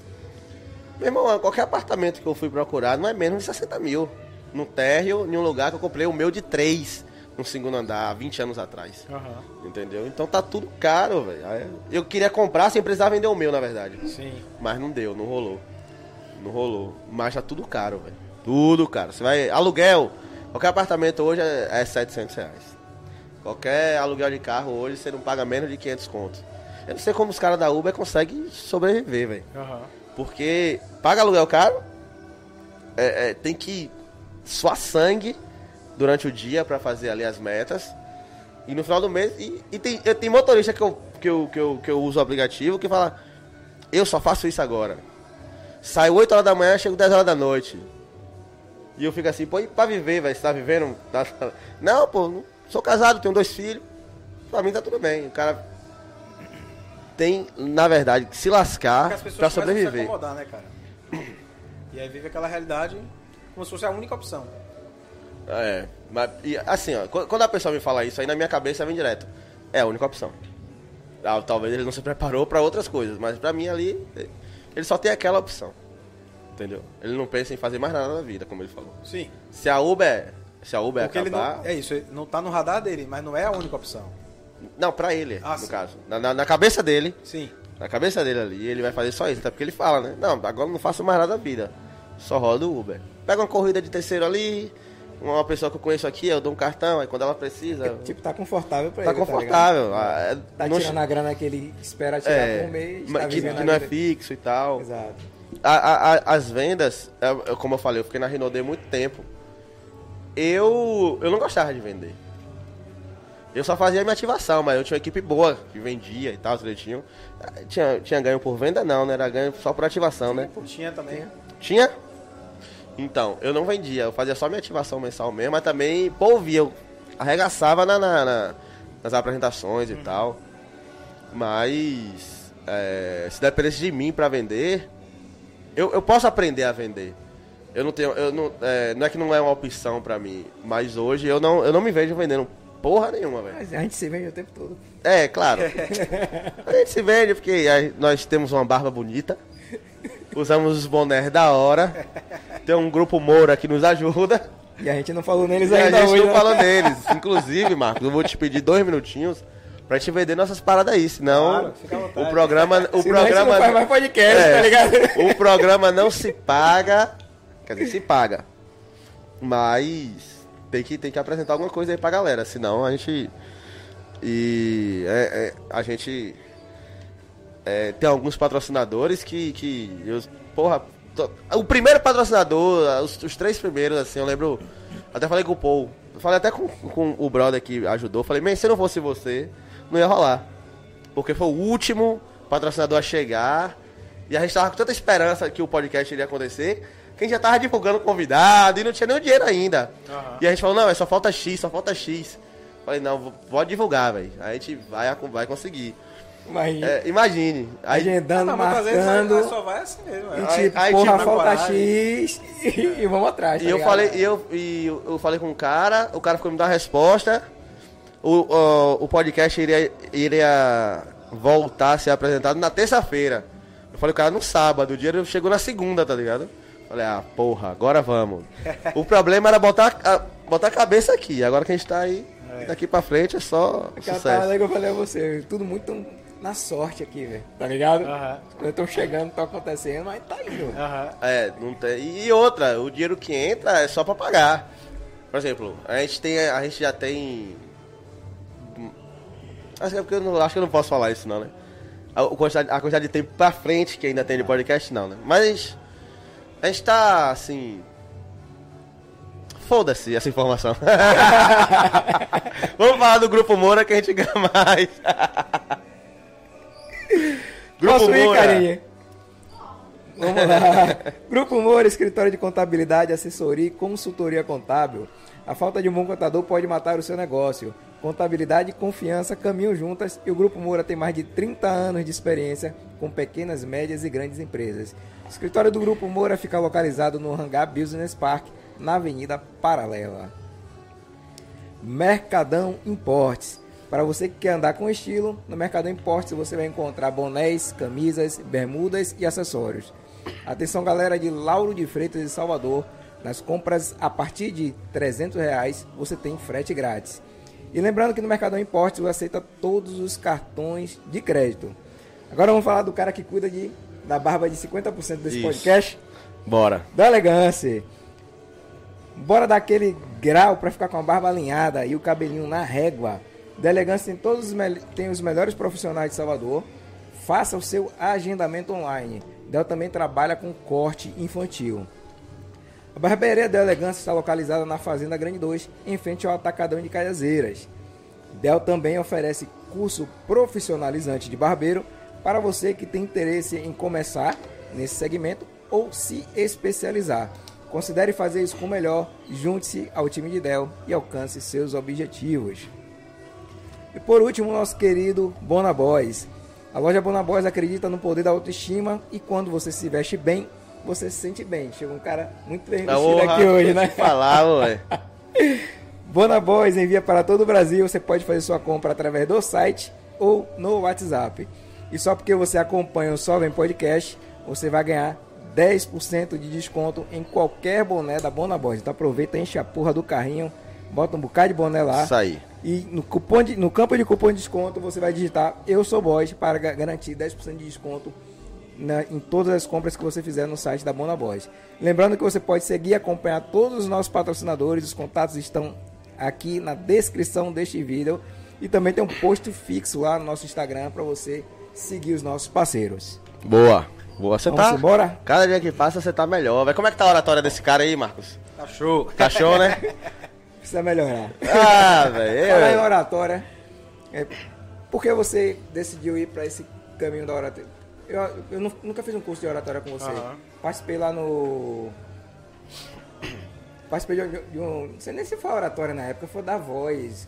Meu irmão, qualquer apartamento que eu fui procurar não é menos de 60 mil. No térreo, em um lugar que eu comprei o meu de 3 no segundo andar, há 20 anos atrás. Aham. Entendeu? Então tá tudo caro, velho. Eu queria comprar sem precisar vender o meu, na verdade. Sim. Mas não deu, não rolou. Não rolou. Mas tá tudo caro, velho. Tudo caro. Você vai. Aluguel. Qualquer apartamento hoje é, é 700 reais. Qualquer aluguel de carro hoje você não paga menos de 500 contos. Eu não sei como os caras da Uber conseguem sobreviver, velho. Aham. Porque paga aluguel caro, é, é, tem que suar sangue durante o dia pra fazer ali as metas. E no final do mês. E, e tem, eu- tem motorista que eu, que, eu, que, eu, que eu uso o aplicativo que fala: Eu só faço isso agora. Saio 8 horas da manhã, chego 10 horas da noite. E eu fico assim, pô, e pra viver, velho? Você tá vivendo? Tá- tá- Não, pô, sou casado, tenho dois filhos. Pra mim tá tudo bem. O cara tem, na verdade, que se lascar Porque as pra começam a se sobreviver. acomodar, né, cara? E aí vive aquela realidade como se fosse a única opção. É, mas e, assim, ó, qu- quando a pessoa me fala isso, aí na minha cabeça vem direto. É a única opção. Ah, talvez ele não se preparou pra outras coisas, mas pra mim ali, ele só tem aquela opção. Entendeu? Ele não pensa em fazer mais nada na vida, como ele falou. Sim. Se a Uber, se a Uber Porque ele acabar, não. É isso, ele não tá no radar dele, mas não é a única opção. não, pra ele, Ah, no sim. caso. Na, na- na cabeça dele, Sim. na cabeça dele ali, ele vai fazer só isso, até porque ele fala, né? Não, agora não faço mais nada da vida. Só rodo o Uber. Pega uma corrida de terceiro ali, uma pessoa que eu conheço aqui, eu dou um cartão, aí quando ela precisa, Tipo, tá confortável pra Tá ele. confortável. ligado? ah, é- Tá não- tirando a grana que ele espera tirar é, por mês. mas tá que, que não é fixo e tal. Exato. A- a- a- as vendas, eu- eu- como eu falei, eu fiquei na Rinode muito tempo. Eu, eu não gostava de vender. Eu só fazia minha ativação, mas eu tinha uma equipe boa que vendia e tal, direitinho. Ah, Tinha, tinha ganho por venda não, né? Era ganho só por ativação, né? Tinha também. Tinha? Então, eu não vendia, eu fazia só minha ativação mensal mesmo, mas também, pô. Eu arregaçava na, na- na- nas apresentações e tal. Mas é, se dependesse de mim pra vender, eu, eu posso aprender a vender. Eu não tenho. Eu não, é, não é que não é uma opção pra mim, mas hoje eu não, eu não me vejo vendendo porra nenhuma, velho. Mas a gente se vende o tempo todo. É, claro. [laughs] A gente se vende porque nós temos uma barba bonita. Usamos os bonés da hora. Tem um grupo Moura que nos ajuda. E a gente não falou neles E a ainda gente hoje. não né? falou neles. Inclusive, Marcos, eu vou te pedir dois minutinhos pra gente vender nossas paradas aí. Senão Claro, o programa. O a gente programa não faz mais podcast, É, tá ligado? O programa não se paga. Quer dizer, se paga. Mas tem que, tem que apresentar alguma coisa aí pra galera. Senão a gente. E é- é, a gente é, tem alguns patrocinadores que. que eu, porra, tô- o primeiro patrocinador, os, os três primeiros, assim, eu lembro. Até falei com o Paul. Falei até com, com o brother que ajudou. Falei, mas se não fosse você, não ia rolar. Porque foi o último patrocinador a chegar. E a gente tava com tanta esperança que o podcast iria acontecer. Que a gente já tava divulgando convidado e não tinha nem o dinheiro ainda. E a gente falou, não, é só falta X, só falta X. Falei, não, vou- pode divulgar, velho. A gente vai, vai conseguir. Mas É, imagine. Aí, agendando, Não, isso marcando. só vai assim mesmo. E é. Aí- tipo, aí, porra, tipo, falta. X e, e vamos atrás. E tá eu ligado? falei, e eu, e eu, eu falei com o cara, o cara ficou me dar a resposta. O, o, o podcast iria, iria voltar a ser apresentado na terça-feira. Eu falei, o cara no sábado, o dinheiro chegou na segunda, tá ligado? Falei, ah, porra, agora vamos. o problema era botar, a, botar a cabeça aqui. Agora que a gente tá aí, daqui pra frente é só Aquela sucesso. eu falei a você, tudo muito na sorte aqui, velho. Tá ligado? Aham. As coisas estão chegando, estão acontecendo, mas tá indo. Aham. É, não tem. E outra, o dinheiro que entra é só pra pagar. Por exemplo, a gente tem. A gente já tem. Acho que, é porque eu não, acho que eu não posso falar isso não, né? A, o quantidade, a quantidade de tempo pra frente que ainda tem de podcast, não, né? Mas a gente tá assim. Foda-se essa informação. [laughs] Vamos falar do Grupo Moura que a gente ganha mais. [laughs] Grupo Posso ir, Moura. carinha? [laughs] Vamos lá. Grupo Moura, escritório de contabilidade, assessoria e consultoria contábil. A falta de um bom contador pode matar o seu negócio. Contabilidade e confiança caminham juntas e o Grupo Moura tem mais de 30 anos de experiência com pequenas, médias e grandes empresas. O escritório do Grupo Moura fica localizado no Hangar Business Park, na Avenida Paralela. Mercadão Importes. Para você que quer andar com estilo, no Mercadão Importes você vai encontrar bonés, camisas, bermudas e acessórios. Atenção galera de Lauro de Freitas e Salvador, nas compras a partir de 300 reais você tem frete grátis. E lembrando que no Mercadão Importes você aceita todos os cartões de crédito. Agora vamos falar do cara que cuida de, da barba de 50% desse Isso. podcast Bora. da elegância. Bora dar aquele grau pra ficar com a barba alinhada e o cabelinho na régua. Da elegância tem todos os, tem os melhores profissionais de Salvador. Faça o seu agendamento online. Del também trabalha com corte infantil. A barbearia da elegância está localizada na Fazenda Grande 2, em frente ao Atacadão de Caiazeiras. Del também oferece curso profissionalizante de barbeiro para você que tem interesse em começar nesse segmento ou se especializar. Considere fazer isso com o melhor, junte-se ao time de Del e alcance seus objetivos. E por último, nosso querido Bonaboys. A loja Bonaboys acredita no poder da autoestima e quando você se veste bem, você se sente bem. Chega um cara muito bem vestido Porra, aqui hoje, né? Falar, ué. [laughs] Bona Boys envia para todo o Brasil. Você pode fazer sua compra através do site ou no WhatsApp. E só porque você acompanha o Só Vem Podcast, você vai ganhar 10% de desconto em qualquer boné da Bona Boys. Então aproveita, enche a porra do carrinho, bota um bocado de boné lá. Isso aí. E no, cupom de- no campo de cupom de desconto você vai digitar Eu Sou Boys para ga- garantir 10% de desconto na- em todas as compras que você fizer no site da Bona Boys. Lembrando que você pode seguir e acompanhar todos os nossos patrocinadores, os contatos estão aqui na descrição deste vídeo e também tem um post fixo lá no nosso Instagram para você seguir os nossos parceiros. Boa. Boa, você Vamos tá. embora? Cada dia que passa você tá melhor. velho. Como é que tá a oratória desse cara aí, Marcos? Tá show. Tá show, né? [laughs] Precisa melhorar. Ah, velho. Falar em oratória, é, por que você decidiu ir para esse caminho da oratória? Eu, eu nu- nunca fiz um curso de oratória com você. Aham. Participei lá no. participei de, um- de um. Não sei nem se foi oratória na época, foi da voz.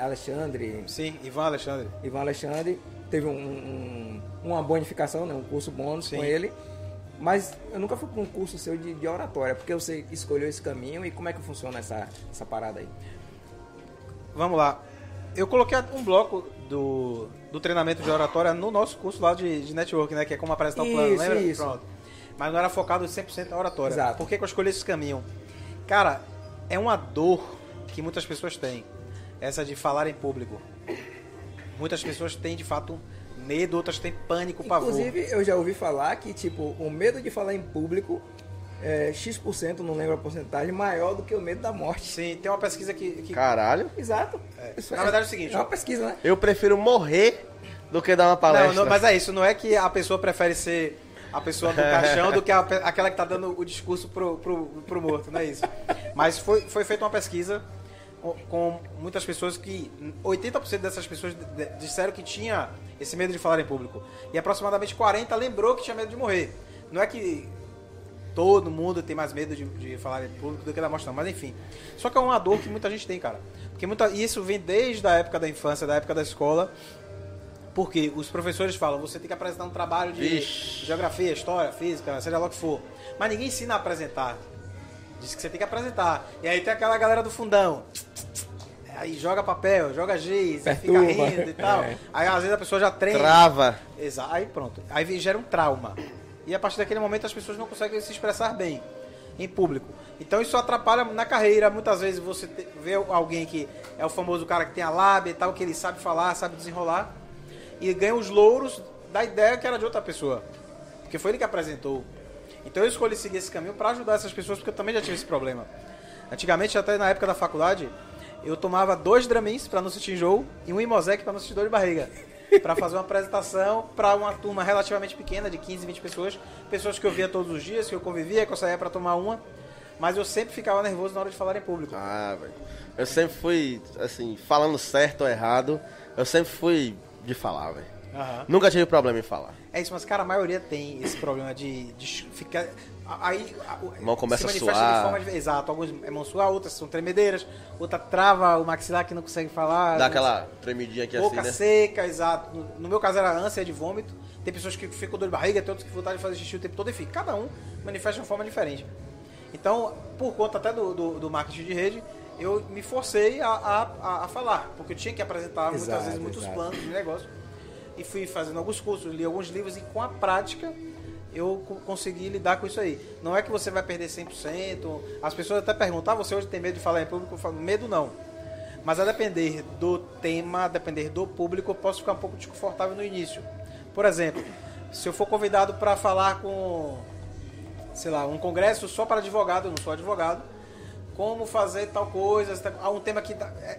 Alexandre, Sim, Ivan Alexandre. Ivan Alexandre. Teve um, um- uma bonificação, né, um curso bônus Sim. com ele. Mas eu nunca fui para um curso seu de, de oratória, porque você escolheu esse caminho e como é que funciona essa, essa parada aí? Vamos lá. Eu coloquei um bloco do, do treinamento de oratória no nosso curso lá de, de network, né? Que é como apresentar o plano, Isso, lembra? isso. Pronto. Mas não era focado 100% na oratória. Exato. Por que, que eu escolhi esse caminho? Cara, é uma dor que muitas pessoas têm. Essa de falar em público. Muitas pessoas têm, de fato, medo, outras têm pânico, pavor. Inclusive, eu já ouvi falar que, tipo, o medo de falar em público é X%, não lembro a porcentagem, maior do que o medo da morte. Sim, tem uma pesquisa que... que- Caralho. Exato. Isso Na verdade é o seguinte, É uma pesquisa, né? Eu prefiro morrer do que dar uma palestra. Não, não, mas é isso, não é que a pessoa prefere ser a pessoa do caixão do que a aquela que tá dando o discurso pro, pro, pro morto, não é isso. Mas foi, foi feita uma pesquisa com- muitas pessoas que 80% dessas pessoas disseram que tinha esse medo de falar em público. E aproximadamente 40 lembrou que tinha medo de morrer. Não é que todo mundo tem mais medo de, de falar em público do que da morte, não. Mas enfim. Só que é uma dor que muita gente tem, cara. Porque muita, e isso vem desde a época da infância, da época da escola. Porque os professores falam, você tem que apresentar um trabalho de Vixe. geografia, história, física, seja lá o que for. Mas ninguém ensina a apresentar. Diz que você tem que apresentar. E aí tem aquela galera do fundão. Aí joga papel, joga giz, fica rindo e tal. É. Aí às vezes a pessoa já treina. Trava. Exato. Aí pronto. Aí gera um trauma. E a partir daquele momento as pessoas não conseguem se expressar bem em público. Então isso atrapalha na carreira. Muitas vezes você vê alguém que é o famoso cara que tem a lábia e tal, que ele sabe falar, sabe desenrolar, e ganha os louros da ideia que era de outra pessoa. Porque foi ele que apresentou. Então eu escolhi seguir esse caminho para ajudar essas pessoas, porque eu também já tive esse problema. Antigamente, até na época da faculdade, eu tomava dois Dramins para não sentir enjoo e um Imosec para não sentir dor de barriga. Para fazer uma apresentação para uma turma relativamente pequena, de 15, 20 pessoas. Pessoas que eu via todos os dias, que eu convivia, que eu saía para tomar uma. Mas eu sempre ficava nervoso na hora de falar em público. Ah, velho. Eu sempre fui, assim, falando certo ou errado, eu sempre fui de falar, velho. Aham. Nunca tive problema em falar. É isso, mas cara, a maioria tem esse problema de, de ficar. Aí a, Mão começa a se suar. de forma de- Exato, alguns é mão suar, outras são tremedeiras, outra trava o maxilar que não consegue falar. Dá aquela tremidinha aqui boca assim, né? seca, exato. No, no meu caso era ânsia de vômito. Tem pessoas que ficam com dor de barriga, tem outros que vontade de fazer xixi o tempo todo, enfim, cada um manifesta de uma forma diferente. Então, por conta até do, do, do marketing de rede, eu me forcei a, a, a- a falar, porque eu tinha que apresentar muitas Exato, vezes muitos exato. planos de negócio. E fui fazendo alguns cursos, li alguns livros e com a prática eu co- consegui lidar com isso aí. Não é que você vai perder 100%. As pessoas até perguntam, ah, você hoje tem medo de falar em público? Eu falo, medo não. Mas a depender do tema, a depender do público, eu posso ficar um pouco desconfortável no início. Por exemplo, se eu for convidado para falar com, sei lá, um congresso só para advogado, eu não sou advogado, como fazer tal coisa, há um tema que tá- é,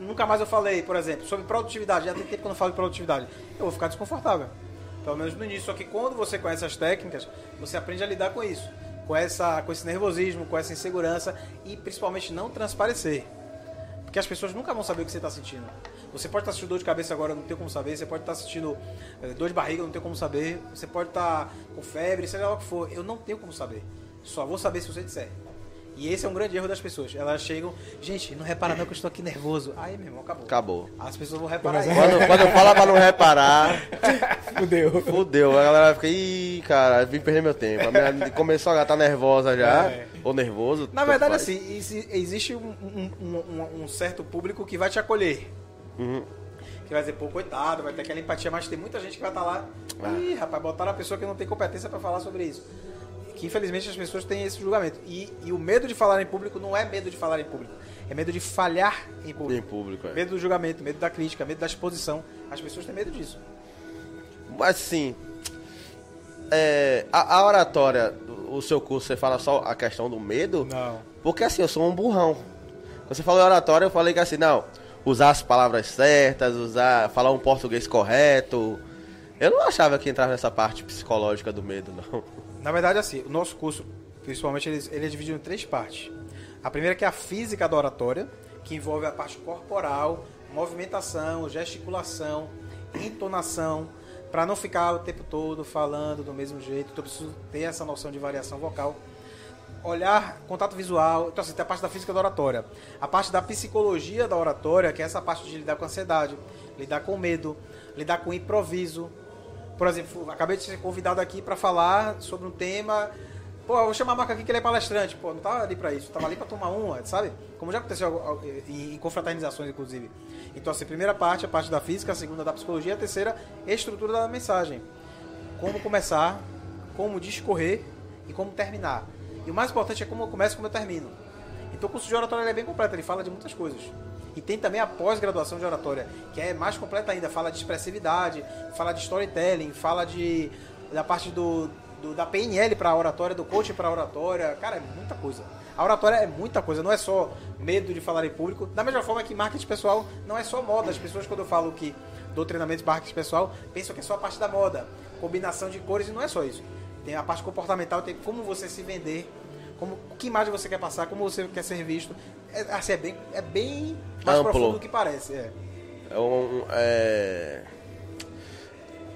nunca mais eu falei, por exemplo, sobre produtividade, já tem tempo que eu não falo de produtividade, eu vou ficar desconfortável. Pelo menos no início, só que quando você conhece as técnicas, você aprende a lidar com isso, com essa com esse nervosismo, com essa insegurança e principalmente não transparecer. Porque as pessoas nunca vão saber o que você está sentindo. Você pode estar sentindo dor de cabeça agora, não tem como saber. Você pode estar sentindo eh, dor de barriga, não tem como saber. Você pode estar com febre, seja lá o que for. Eu não tenho como saber. Só vou saber se você disser. E esse é um grande erro das pessoas. Elas chegam, gente, não repara não que eu estou aqui nervoso. Aí, meu irmão, acabou. Acabou. As pessoas vão reparar isso. Quando, quando eu falo pra não reparar, [laughs] Fudeu. fudeu. A galera fica, ih, cara, vim perder meu tempo. A minha começou a tá nervosa já, É. ou nervoso. Na verdade, faz. assim, exi- existe um, um- um- um- certo público que vai te acolher. Uhum. Que vai dizer, pô, coitado, vai ter aquela empatia, mas tem muita gente que vai estar lá. Ah. Ih, rapaz, botaram a pessoa que não tem competência pra falar sobre isso. Que infelizmente as pessoas têm esse julgamento. E, e o medo de falar em público não é medo de falar em público, é medo de falhar em Em público. público, é. Medo do julgamento, medo da crítica, medo da exposição. As pessoas têm medo disso. Mas sim, é, a, a oratória, o seu curso, você fala só a questão do medo? Não. Porque assim, eu sou um burrão. Quando você falou em oratória, eu falei que assim, não, usar as palavras certas, usar, falar um português correto. Eu não achava que entrava nessa parte psicológica do medo, não. Na verdade, assim, o nosso curso, principalmente, ele, ele é dividido em três partes. A primeira que é a física da oratória, que envolve a parte corporal, movimentação, gesticulação, entonação, para não ficar o tempo todo falando do mesmo jeito. Então, eu preciso ter essa noção de variação vocal. olhar, contato visual. Então, assim, tem a parte da física da oratória. A parte da psicologia da oratória, que é essa parte de lidar com ansiedade, lidar com medo, lidar com improviso. Por exemplo, acabei de ser convidado aqui para falar sobre um tema. Pô, eu vou chamar a marca aqui que ele é palestrante. Pô, não tava ali para isso. Tava ali para tomar uma, sabe? Como já aconteceu em confraternizações, inclusive. Então, assim, primeira parte, a parte da física, a segunda da psicologia, a terceira, estrutura da mensagem. Como começar, como discorrer e como terminar. E o mais importante é como eu começo e como eu termino. Então o curso de oratória é bem completo, ele fala de muitas coisas. E tem também a pós-graduação de oratória, que é mais completa ainda, fala de expressividade, fala de storytelling, fala de da parte do, do da PNL para oratória, do coaching para oratória. Cara, é muita coisa. A oratória é muita coisa, não é só medo de falar em público. Da mesma forma que marketing pessoal não é só moda. As pessoas, quando eu falo que dou treinamento de marketing pessoal, pensam que é só a parte da moda. Combinação de cores e não é só isso. Tem a parte comportamental, tem como você se vender, como que imagem você quer passar, como você quer ser visto. É, assim, é bem, é bem mais Amplo. profundo do que parece. É. É um, é...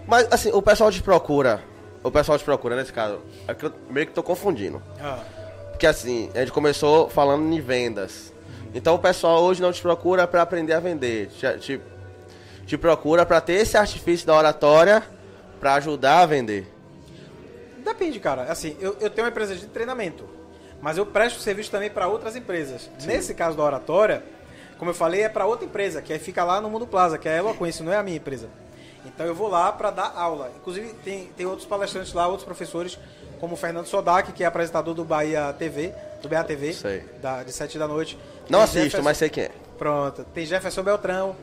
Mas, assim, o pessoal te procura. O pessoal te procura nesse caso. É que eu meio que tô confundindo. Ah, Porque, assim, a gente começou falando em vendas. Então, o pessoal hoje não te procura para aprender a vender. Te, te, te procura para ter esse artifício da oratória para ajudar a vender. Depende, cara. Assim, eu, eu tenho uma empresa de treinamento, mas eu presto serviço também para outras empresas. Nesse caso da oratória, como eu falei, é para outra empresa, que fica lá no Mundo Plaza, que é a Eloquência, não é a minha empresa. Então eu vou lá para dar aula. Inclusive, tem, tem outros palestrantes lá, outros professores, como o Fernando Sodak, que é apresentador do Bahia TV, do BA TV, da, de 7 da noite. Não Tem assisto, Jefferson- mas sei quem é. Pronto. Tem Jefferson Beltrão,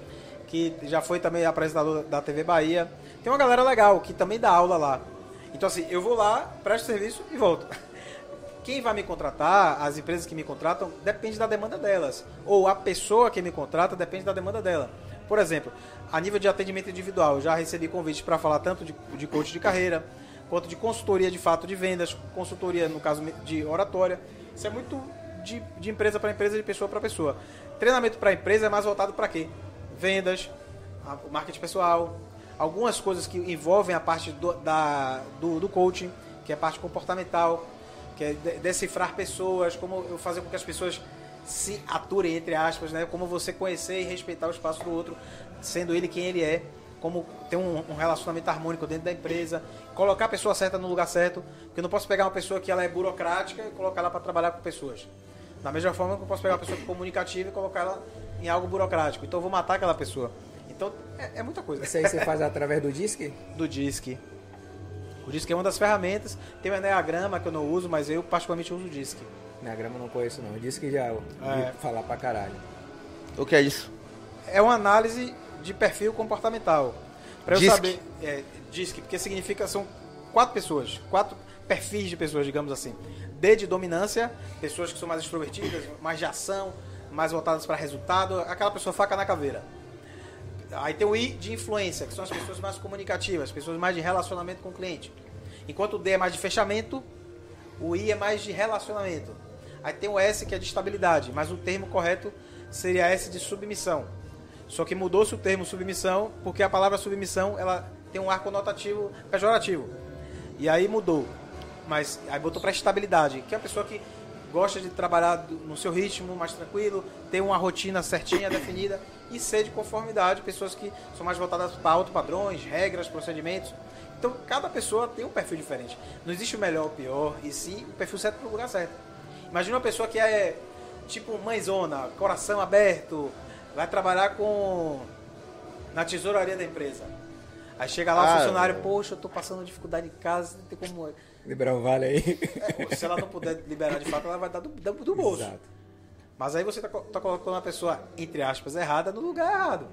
que já foi também apresentador da TV Bahia. Tem uma galera legal que também dá aula lá. Então, assim, eu vou lá, presto serviço e volto. [laughs] Quem vai me contratar, as empresas que me contratam, depende da demanda delas. Ou a pessoa que me contrata depende da demanda dela. Por exemplo, a nível de atendimento individual, já recebi convites para falar tanto de, de coach de carreira, quanto de consultoria de fato de vendas, consultoria, no caso de oratória. Isso é muito de, de empresa para empresa, de pessoa para pessoa. Treinamento para empresa é mais voltado para quê? Vendas, marketing pessoal, algumas coisas que envolvem a parte do, da, do, do coaching, que é a parte comportamental, que é de- decifrar pessoas, como eu fazer com que as pessoas se aturem, entre aspas, né? Como você conhecer e respeitar o espaço do outro, sendo ele quem ele é, como ter um, um relacionamento harmônico dentro da empresa, colocar a pessoa certa no lugar certo, porque eu não posso pegar uma pessoa que ela é burocrática e colocar ela para trabalhar com pessoas. Da mesma forma que eu posso pegar uma pessoa que é comunicativa e colocar ela em algo burocrático. Então eu vou matar aquela pessoa. Então é, é muita coisa Isso aí você faz através do Disque? do DISC. O DISC é uma das ferramentas. Tem o Enneagrama que eu não uso, mas eu particularmente uso o DISC. Diagrama eu não conheço não. Disque já ouvi É. falar pra caralho. O que é isso? É uma análise de perfil comportamental. Para eu saber. É, DISC, porque significa são quatro pessoas, quatro perfis de pessoas, digamos assim. D de dominância, pessoas que são mais extrovertidas, mais de ação, mais voltadas para resultado, aquela pessoa faca na caveira. Aí tem o I de influência, que são as pessoas mais comunicativas, pessoas mais de relacionamento com o cliente. Enquanto o D é mais de fechamento, o I é mais de relacionamento. Aí tem o S que é de estabilidade, mas o termo correto seria S de submissão. Só que mudou-se o termo submissão porque a palavra submissão ela tem um ar conotativo pejorativo. E aí mudou. Mas aí botou para estabilidade, que é a pessoa que gosta de trabalhar no seu ritmo, mais tranquilo, ter uma rotina certinha, definida e ser de conformidade, pessoas que são mais voltadas para alto padrões, regras, procedimentos. Então, cada pessoa tem um perfil diferente. Não existe o melhor ou o pior, e sim o perfil certo para o lugar certo. Imagina uma pessoa que é tipo mãezona, coração aberto, vai trabalhar com na tesouraria da empresa. Aí chega lá o Ah, funcionário, é. poxa, eu tô passando dificuldade em casa, não tem como. Liberar um vale aí. É, se ela não puder liberar de fato, ela vai dar do, do, do bolso. Exato. Mas aí você tá, co- tá colocando uma pessoa, entre aspas, errada no lugar errado.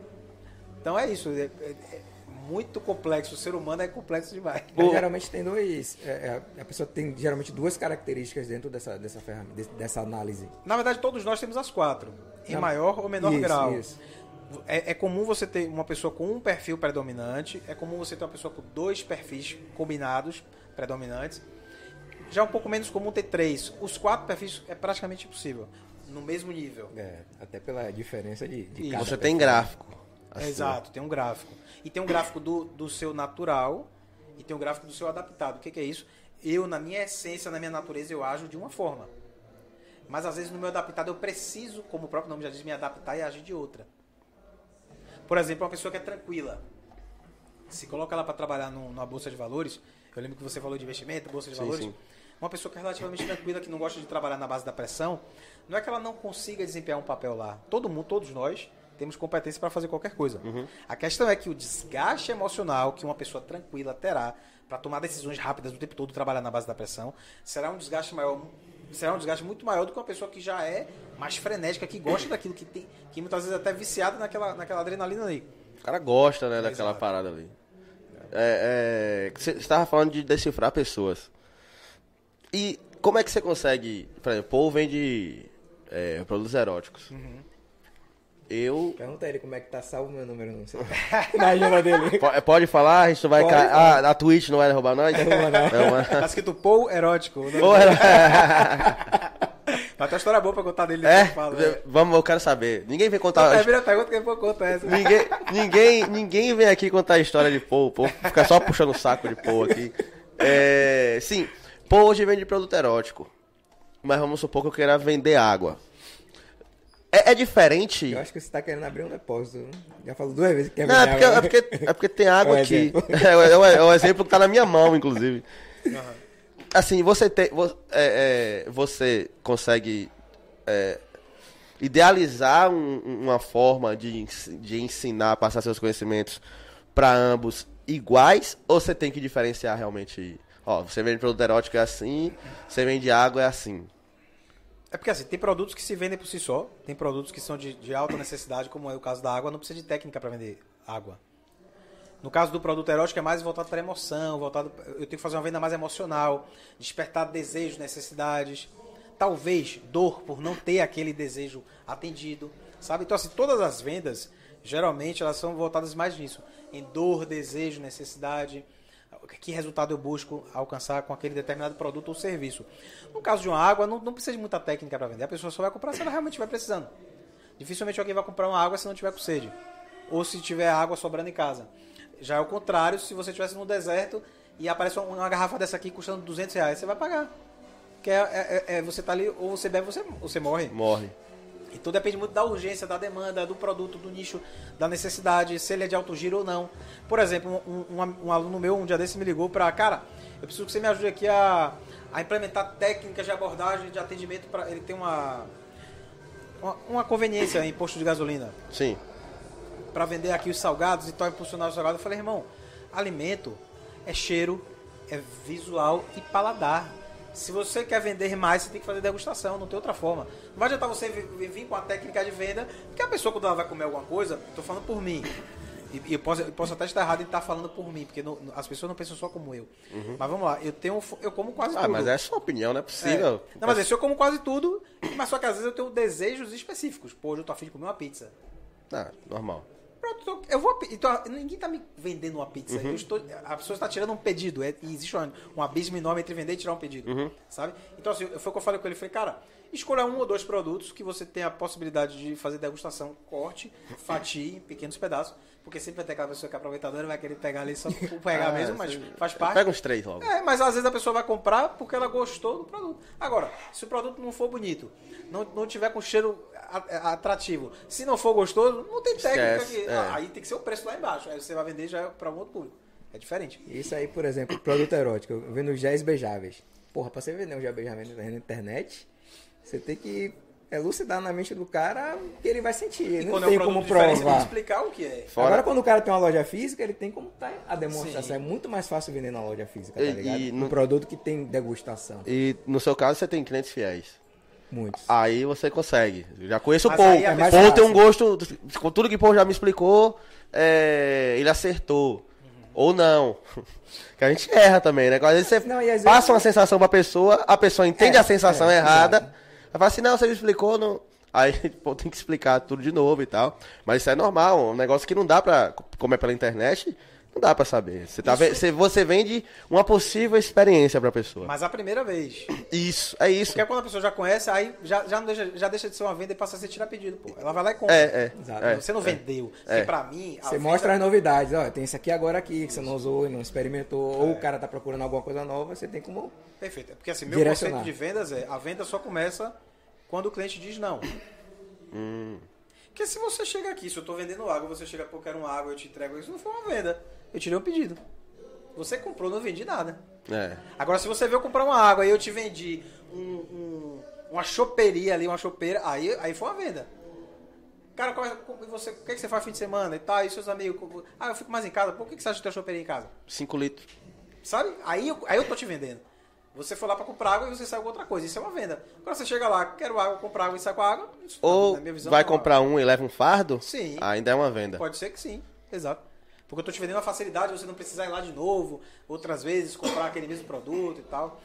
Então é isso. É, é- é muito complexo. O ser humano é complexo demais. Mas geralmente tem dois. é, é, a pessoa tem geralmente duas características dentro dessa, dessa ferramenta, dessa análise. Na verdade, todos nós temos as quatro. Em Não. maior ou menor Isso, grau. isso. É, é comum você ter uma pessoa com um perfil predominante. É comum você ter uma pessoa com dois perfis combinados, predominantes. Já é um pouco menos comum ter três. Os quatro perfis é praticamente impossível. No mesmo nível. É, até pela diferença de, de cada Você tem gráfico. É. Exato, tem um gráfico. E tem um gráfico do, do seu natural e tem um gráfico do seu adaptado. O que, que é isso? Eu, na minha essência, na minha natureza, eu ajo de uma forma. Mas às vezes no meu adaptado eu preciso, como o próprio nome já diz, me adaptar e agir de outra. Por exemplo, uma pessoa que é tranquila. Se coloca ela para trabalhar num- numa bolsa de valores, eu lembro que você falou de investimento, bolsa de Sim, valores. sim. Uma pessoa que é relativamente tranquila, que não gosta de trabalhar na base da pressão, não é que ela não consiga desempenhar um papel lá. Todo mundo, todos nós, temos competência para fazer qualquer coisa. A questão é que o desgaste emocional que uma pessoa tranquila terá para tomar decisões rápidas o tempo todo trabalhar na base da pressão será um desgaste maior, será um desgaste muito maior do que uma pessoa que já é mais frenética, que gosta daquilo que tem, que muitas vezes é até viciada naquela, naquela adrenalina ali. O cara gosta, né, daquela Exato. parada ali. É, é, você estava falando de decifrar pessoas. E como é que você consegue. Por exemplo, o Paul vende é, produtos eróticos. Eu. Pergunta ele como é que tá salvo meu número no celular. [laughs] Na agenda dele. Po- Pode falar? A gente não vai Pode cair. Ah, a Twitch não vai derrubar nós? derruba, não. mas- Tá escrito Paul erótico. Né? Pô, era- Mas tem uma história boa pra contar dele. É? falo, né? Vamos, eu quero saber. Ninguém vem contar. É, a pergunta que depois conta essa. Ninguém, ninguém, ninguém vem aqui contar a história de Paul. Paul fica só puxando o saco de Paul aqui. É, sim, Paul hoje vende produto erótico. Mas vamos supor que eu queira vender água. É, é diferente. Eu acho que você tá querendo abrir um depósito. né? Já falou duas vezes que quer Não, é vender porque, água. é, porque, é porque tem água [laughs] [laughs] É um aqui. exemplo. É, o- é o- é o exemplo que tá na minha mão, inclusive. Assim, você tem. vo- é, é, você consegue é, idealizar um- uma forma de, de ensinar, passar seus conhecimentos para ambos iguais? Ou você tem que diferenciar realmente? Ó, você vende produto erótico é assim, você vende água é assim. É porque assim, tem produtos que se vendem por si só, tem produtos que são de, de alta necessidade, como é o caso da água, não precisa de técnica para vender água. No caso do produto erótico é mais voltado para emoção, voltado eu tenho que fazer uma venda mais emocional, despertar desejos, necessidades, talvez dor por não ter aquele desejo atendido, sabe? Então assim, todas as vendas geralmente elas são voltadas mais nisso, em dor, desejo, necessidade, que resultado eu busco alcançar com aquele determinado produto ou serviço. No caso de uma água, não, não precisa de muita técnica para vender. A pessoa só vai comprar se ela realmente estiver precisando. Dificilmente alguém vai comprar uma água se não tiver com sede. Ou se tiver água sobrando em casa. Já é o contrário, se você estivesse no deserto e aparece uma, uma garrafa dessa aqui custando 200 reais, você vai pagar. Porque é, é- é- você tá ali, ou você bebe, você, ou você morre. Morre. Então depende muito da urgência, da demanda, do produto, do nicho, da necessidade, se ele é de alto giro ou não. Por exemplo, um, um- um aluno meu um dia desse me ligou para, cara, eu preciso que você me ajude aqui a, a implementar técnicas de abordagem, de atendimento para ele tem uma, uma uma conveniência em posto de gasolina Sim. para vender aqui os salgados e tal, impulsionar os salgados. Eu falei, irmão, alimento é cheiro, é visual e paladar. Se você quer vender mais, você tem que fazer degustação, não tem outra forma. Não vai adiantar você vi- vi- vir com a técnica de venda, porque a pessoa quando ela vai comer alguma coisa, estou falando por mim. E, eu, posso, eu posso até estar errado em estar falando por mim, porque não- as pessoas não pensam só como eu. Mas vamos lá, eu tenho eu como quase Ah, tudo. mas é sua opinião, não é possível. É. Não, mas assim, eu como quase tudo, mas só que às vezes eu tenho desejos específicos. Pô, hoje eu tô afim de comer uma pizza. Ah, normal. Pronto, eu- vou. Então, ninguém tá me vendendo uma pizza. Uhum. Estou, a pessoa está tirando um pedido. É, e existe um, um abismo enorme entre vender e tirar um pedido. Uhum. Sabe? Então, assim, foi o que eu falei com ele. Falei, cara, escolha um ou dois produtos que você tem a possibilidade de fazer degustação, corte, [laughs] fatie em pequenos pedaços. Porque sempre vai ter aquela pessoa que é aproveitadora vai querer pegar ali só [laughs] por pegar Ah, mesmo, mas faz parte. Pega uns três logo. É, mas às vezes a pessoa vai comprar porque ela gostou do produto. Agora, se o produto não for bonito, não, não tiver com cheiro atrativo, se não for gostoso, não tem técnica Esquece, que. é. ah, Aí tem que ser o preço lá embaixo. Aí você vai vender já para um outro público. É diferente. Isso aí, por exemplo, produto erótico. Eu vendo géis beijáveis. Porra, pra você vender um gel beijável na internet, você tem que elucidar na mente do cara o que ele vai sentir. E não tem é um como provar. explicar o que é. Fora- Agora, quando o cara tem uma loja física, ele tem como tá a demonstração. Sim. É muito mais fácil vender na loja física, tá E- ligado? e Um no- produto que tem degustação. E no seu caso você tem clientes fiéis. Muitos. Aí você consegue. Eu Já conheço o Paul. é O Paul tem um fácil. gosto. Com tudo que o Paul já me explicou, é, ele acertou. Ou não. [laughs] Que a gente erra também, né? Às vezes você Não, às vezes- passa uma sensação pra pessoa, a pessoa entende É, a sensação é, errada. exato. Ela fala assim, não, você me explicou, não. Aí [laughs] pô, tem que explicar tudo de novo e tal. Mas isso é normal, um negócio que não dá pra. Como é pela internet, não dá pra saber. Você, tá, você, você vende uma possível experiência pra pessoa. Mas a primeira vez. Isso, é isso. Porque quando a pessoa já conhece, aí já, já, não deixa, já deixa de ser uma venda e passa a ser tirar pedido, pô. Ela vai lá e compra. É, é. Exato. é, Você não é. vendeu. É. Porque pra mim. a Você venda- mostra as novidades, ó, tem isso aqui agora aqui, que você não usou e não experimentou, ou o cara tá procurando alguma coisa nova, você tem como. Perfeito. É Porque assim, meu Direcionar. conceito de vendas é a venda só começa quando o cliente diz não. Hum. Porque se você chega aqui, se eu tô vendendo água, você chega, pô, quero uma água, eu te entrego, isso não foi uma venda. Eu tirei um pedido. Você comprou, não vendi nada. É. Agora, se você veio comprar uma água e eu te vendi um, um- uma choperia ali, uma chopeira, aí, aí foi uma venda. Cara, é- como- e você, o que, que você faz no fim de semana e tal? E seus amigos? como- Ah, eu fico mais em casa. Por que, que você acha que tem choperia em casa? 5 litros. Sabe? Aí, eu- aí eu tô te vendendo. Você foi lá pra comprar água e você saiu com outra coisa. Isso é uma venda. Agora você chega lá, quero água, comprar água e sai com a água. Ou minha visão, vai é comprar um e leva um fardo? Sim. Ainda é uma venda. Pode ser que sim, exato. Porque eu tô te vendendo a facilidade, você não precisar ir lá de novo, outras vezes, comprar aquele mesmo produto e tal.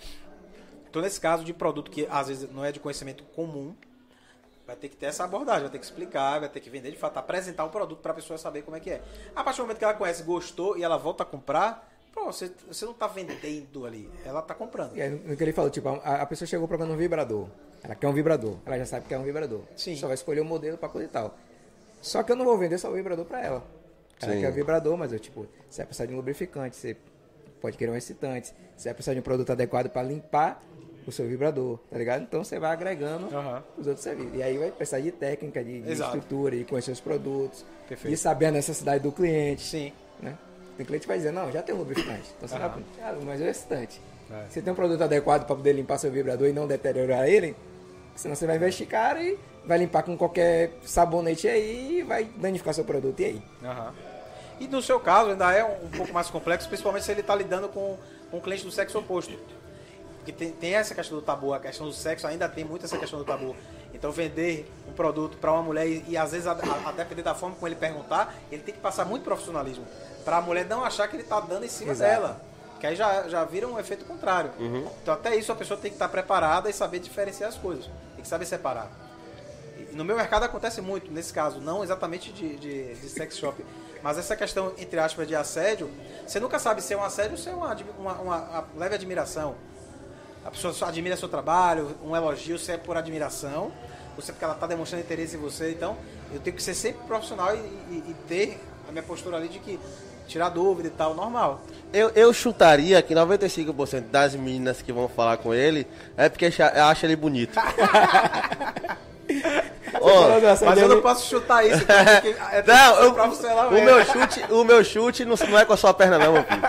Então, nesse caso de produto que às vezes não é de conhecimento comum, vai ter que ter essa abordagem, vai ter que explicar, vai ter que vender de fato, apresentar o produto para a pessoa saber como é que é. A partir do momento que ela conhece, gostou e ela volta a comprar, pô, você, você não tá vendendo ali, ela tá comprando. E aí, no que ele falou, tipo, a, a pessoa chegou procurando um vibrador. Ela quer um vibrador. Ela já sabe que é um vibrador. Sim. Só vai escolher o modelo pra coisa e tal. Só que eu não vou vender só o vibrador pra ela. Ela Sim. quer o vibrador, mas eu, tipo, você vai precisar de um lubrificante, você pode querer um excitante, você vai precisar de um produto adequado pra limpar o seu vibrador, tá ligado? Então você vai agregando Aham. os outros serviços. E aí vai precisar de técnica, de, de estrutura, de conhecer os produtos, Perfeito. de saber a necessidade do cliente. Sim. né? Tem cliente que vai dizer, não, já tem um lubrificante. Então você Aham. vai, ah, mas é o excitante. É. Você tem um produto adequado para poder limpar seu vibrador e não deteriorar ele, senão você vai investir caro e vai limpar com qualquer sabonete aí e vai danificar seu produto. E aí? Aham. E no seu caso ainda é um pouco mais complexo, principalmente se ele está lidando com com um cliente do sexo oposto. Porque tem, tem essa questão do tabu, a questão do sexo ainda tem muito essa questão do tabu. Então vender um produto para uma mulher e, e às vezes a, a, a depender da forma como ele perguntar, ele tem que passar muito profissionalismo. Para a mulher não achar que ele está dando em cima Exato. dela. Que aí já, já vira um efeito contrário. Então até isso a pessoa tem que estar preparada e saber diferenciar as coisas. Tem que saber separar. No meu mercado acontece muito, nesse caso, não exatamente de, de, de sex shop, mas essa questão, entre aspas, de assédio, você nunca sabe se é um assédio ou se é uma, uma, uma- uma leve admiração. A pessoa só admira seu trabalho, um elogio, se é por admiração, ou se é porque ela está demonstrando interesse em você. Então, eu tenho que ser sempre profissional e, e- e ter a minha postura ali de que tirar dúvida e tal, normal. Eu, eu chutaria que 95% das meninas que vão falar com ele é porque acha ele bonito. [laughs] Do Mas eu não posso chutar isso, [laughs] é, não, eu- o mesmo. meu chute, o meu chute não, não é com a sua perna não, meu filho.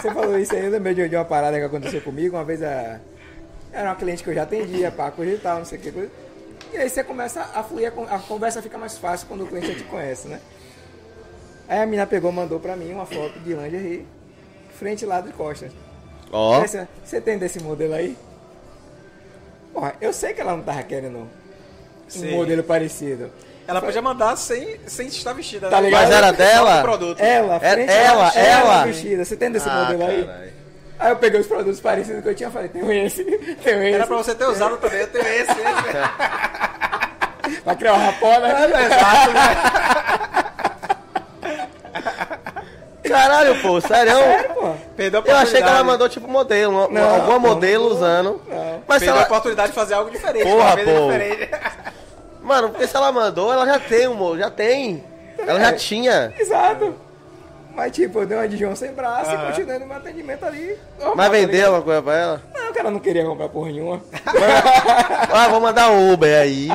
Você falou isso aí, eu lembrei de, uma parada que aconteceu comigo. Uma vez a, era uma cliente que eu já atendia, pá, coisa e tal, não sei o que. Coisa. E aí você começa a fluir, a con- a conversa fica mais fácil quando o cliente já te conhece, né? Aí a menina pegou, mandou pra mim uma foto de lingerie, frente e lado de costas. Ó, Aí Você, tem desse modelo aí? Porra, eu sei que ela não tava querendo um Sim. modelo parecido. Ela podia mandar sem, sem estar vestida. Tá né? ligado? Mas era dela? Produto. Ela, É- frente ela, lado, ela? vestida. Você tem desse Ah, modelo aí? caralho. Aí eu peguei os produtos parecidos que eu tinha e falei, tenho esse, [laughs] tenho esse. Era pra você ter usado também. Eu tenho esse, esse. [laughs] Pra criar uma rapó, né? Exato, né? [laughs] Caralho, pô, sério? Sério, pô. Perdeu a Eu achei que ela mandou tipo modelo, Não, alguma não, modelo não, usando. não. Mas Perdeu a ela, oportunidade de fazer algo diferente. Porra, pô. diferente. Mano, porque se ela mandou, ela já tem, amor, já tem. Ela já É. tinha. Exato. Mas tipo, eu dei uma de João sem braço e continuei no meu atendimento ali. normal, Mas tá vendeu alguma coisa pra ela? Não, o cara não queria comprar porra nenhuma. Ah, vou mandar um Uber aí.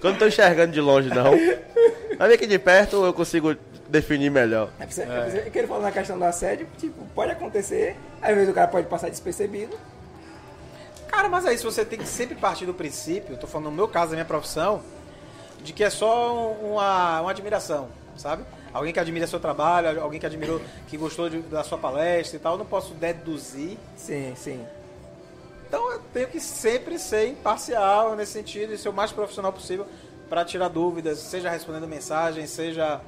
Que eu não tô enxergando de longe, não. Mas vem aqui de perto eu consigo definir melhor. É é pra você- que ele falou na questão do assédio, tipo, pode acontecer. Às vezes o cara pode passar despercebido. Cara, mas aí se você tem que sempre partir do princípio, tô falando no meu caso, da minha profissão, de que é só um- uma, uma admiração, sabe? Alguém que admira seu trabalho, alguém que admirou, que gostou de- da sua palestra e tal, eu não posso deduzir. Sim, sim. Então eu tenho que sempre ser imparcial nesse sentido e ser o mais profissional possível para tirar dúvidas, seja respondendo mensagens, seja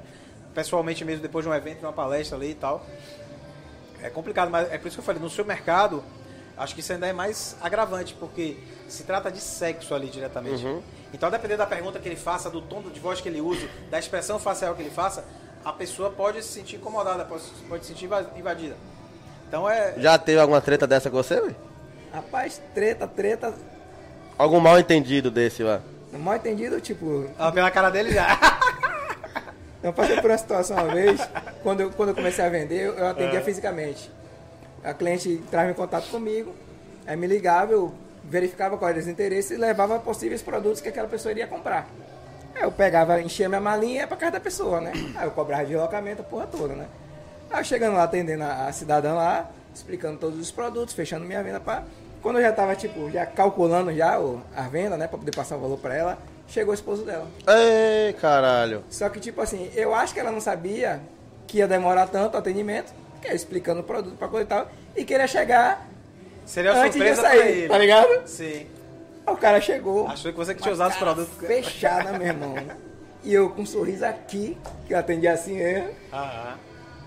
pessoalmente mesmo depois de um evento, de uma palestra ali e tal. É complicado, mas é por isso que eu falei, no seu mercado, acho que isso ainda é mais agravante, porque se trata de sexo ali diretamente. Então, a depender da pergunta que ele faça, do tom de voz que ele use, da expressão facial que ele faça, a pessoa pode se sentir incomodada, pode, pode se sentir inva- invadida. Então é. Já teve alguma treta dessa com você? Rapaz, treta, treta. Algum mal entendido desse lá? Mal entendido, tipo, Ah, pela cara dele já. [laughs] Eu passei por uma situação uma vez, quando eu, quando eu comecei a vender, eu atendia É. fisicamente. A cliente entrava em contato comigo, aí me ligava, eu verificava qual era os interesses e levava possíveis produtos que aquela pessoa iria comprar. Aí eu pegava, enchia minha malinha e ia pra casa da pessoa, né? Aí eu cobrava de locamento a porra toda, né? Aí eu chegando lá, atendendo a, a cidadã lá, explicando todos os produtos, fechando minha venda pra... Quando eu já tava, tipo, já calculando já o, a venda, né? Pra poder passar o valor pra ela, chegou o esposo dela. Ei, caralho. Só que, tipo assim, eu acho que ela não sabia que ia demorar tanto o atendimento, que é explicando o produto pra coisa e tal, e queria chegar Seria uma antes de surpresa pra sair, ele. tá ligado? Sim. Aí o cara chegou. Achou que você que tinha usado os produtos. Fechada, meu irmão. E eu com um sorriso aqui, que eu atendi assim mesmo. Aham.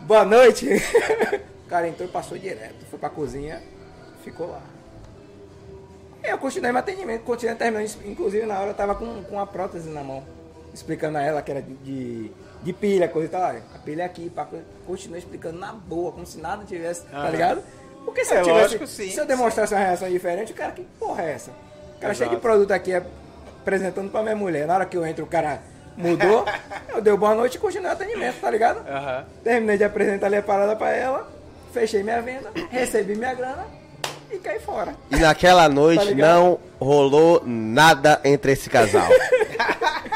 Boa noite. [laughs] O cara entrou e passou direto. Foi pra cozinha, ficou lá. E eu continuei meu atendimento, continuei terminando. Inclusive na hora eu tava com, com a prótese na mão. Explicando a ela que era de, de, de pilha, coisa e tal. Olha, A pilha é aqui, pá, continuei explicando na boa, como se nada tivesse, tá Aham. ligado? Porque se É, eu tivesse, lógico, sim, se eu demonstrasse uma reação diferente, o cara, que porra é essa? O cara cheio de produto aqui apresentando pra minha mulher. Na hora que eu entro, o cara mudou. [laughs] eu dei boa noite e continuei o atendimento, tá ligado? Aham. Terminei de apresentar ali a parada pra ela, fechei minha venda, recebi minha grana e caí fora. E naquela noite Tá não rolou nada entre esse casal. [laughs]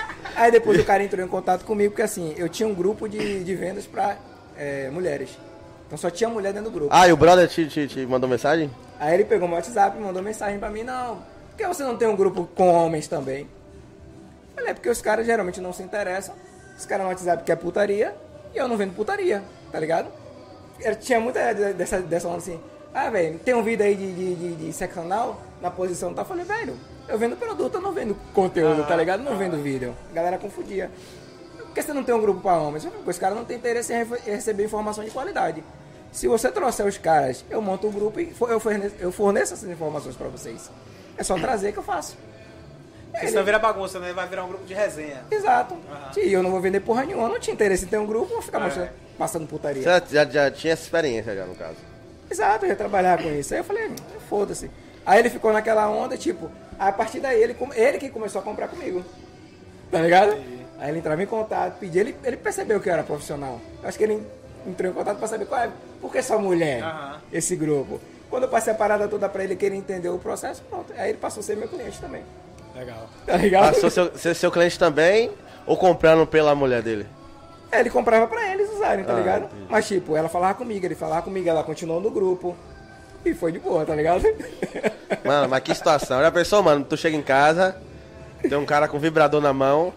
Aí depois o cara entrou em contato comigo, porque assim, eu tinha um grupo de, de vendas pra é, mulheres. Então só tinha mulher dentro do grupo. Ah, e o brother te, te, te mandou mensagem? Aí ele pegou meu WhatsApp e mandou mensagem pra mim, não, por que você não tem um grupo com homens também? Falei, é porque os caras geralmente não se interessam. Os caras no WhatsApp querem putaria e eu não vendo putaria, tá ligado? Eu tinha muita de- dessa, dessa onda assim, ah, velho, tem um vídeo aí de, de, de, de sexo anal na posição tal. Eu falei, velho, eu vendo produto, eu não vendo conteúdo, tá ligado? Não vendo vídeo. A galera confundia. Por que você não tem um grupo pra homens? Os caras não têm interesse em receber informação de qualidade. Se você trouxer os caras, eu monto um grupo e eu forneço, eu forneço essas informações pra vocês. É só trazer que eu faço. Porque senão vira bagunça, né? Vai virar um grupo de resenha. Exato. Aham. E eu não vou vender porra nenhuma, não tinha interesse em ter um grupo, vou ficar É. mostrando, passando putaria. Você já, já, tinha essa experiência já, no caso. Exato, eu ia trabalhar com isso. Aí eu falei, foda-se. Aí ele ficou naquela onda, tipo, a partir daí ele, ele que começou a comprar comigo. Tá ligado? Aí ele entrava em contato, pedia, ele, ele percebeu que eu era profissional. Eu acho que ele entrou em contato pra saber qual é, por que só mulher, Aham. esse grupo. Quando eu passei a parada toda pra ele, que ele entendeu o processo, pronto. Aí ele passou a ser meu cliente também. Legal. Tá ligado? Passou seu, ser seu cliente também ou comprando pela mulher dele? É, ele comprava pra eles usarem, tá Ah, ligado? entendi. Mas tipo, ela falava comigo, ele falava comigo, ela continuou no grupo. E foi de boa, tá ligado? [laughs] Mano, mas que situação. Já pensou, mano? Tu chega em casa, tem um cara com vibrador na mão,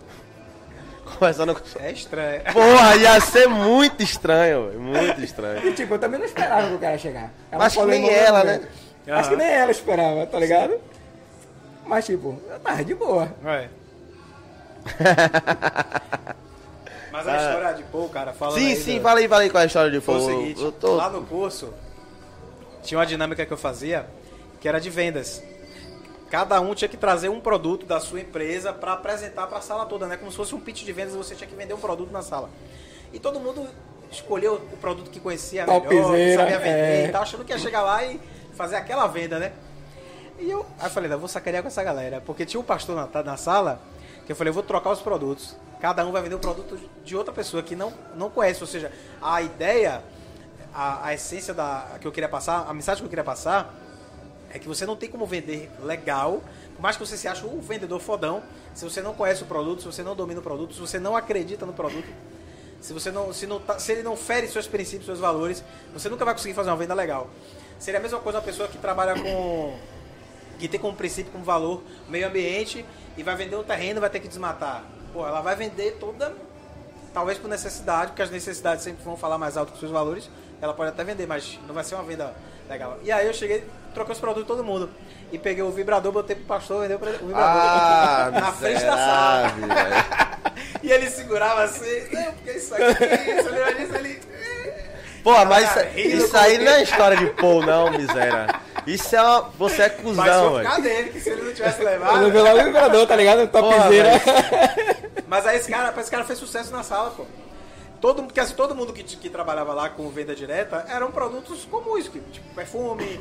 [laughs] conversando com. É estranho. Porra, ia ser muito estranho, velho, muito estranho. E tipo, eu também não esperava que o cara chegar. Ela Acho que nem ela, né? Acho que nem ela esperava, tá ligado? Mas tipo, eu tava de boa. É. [laughs] Mas a história de Paul, cara, Ah. Sim, aí sim, do- fala aí, fala aí qual é a história de Foi o fogo. seguinte, Eu tô... lá no curso tinha uma dinâmica que eu fazia que era de vendas. Cada um tinha que trazer um produto da sua empresa para apresentar para a sala toda, né? Como se fosse um pitch de vendas, você tinha que vender um produto na sala. E todo mundo escolheu o produto que conhecia melhor, que sabia vender é. e tal, achando que ia chegar lá e fazer aquela venda, né? E eu, aí eu falei, não, eu vou sacanear com essa galera, porque tinha um pastor na, na sala que eu falei, eu vou trocar os produtos. Cada um vai vender o produto de outra pessoa que não, não conhece, ou seja, a ideia a, a essência da que eu queria passar, a mensagem que eu queria passar é que você não tem como vender legal, por mais que você se ache um vendedor fodão, se você não conhece o produto, se você não domina o produto, se você não acredita no produto, se você não, se, não tá- se ele não fere seus princípios, seus valores, você nunca vai conseguir fazer uma venda legal. Seria a mesma coisa uma pessoa que trabalha com que tem como princípio, como valor, meio ambiente e vai vender um terreno, vai ter que desmatar. Pô, ela vai vender toda talvez por necessidade, porque as necessidades sempre vão falar mais alto que os seus valores, ela pode até vender, mas não vai ser uma venda legal. E aí eu cheguei, troquei os produtos de todo mundo. E peguei o vibrador, botei pro pastor, vendeu pra- o vibrador Ah, [laughs] na frente da sala. velho. [laughs] E ele segurava assim, não, porque isso aqui, isso ali, isso ali. Porra, mas Cara, isso, rindo isso aí não é história de Paul, não, miséria. Isso é uma... Você é Mas cuzão, foi por causa velho. dele, que se ele não tivesse [laughs] levado. levei lá o vibrador, tá ligado? Topzera. Mas aí esse cara, esse cara fez sucesso na sala, pô. Todo, porque assim, todo mundo que, que trabalhava lá com venda direta eram produtos comuns, que, tipo perfume,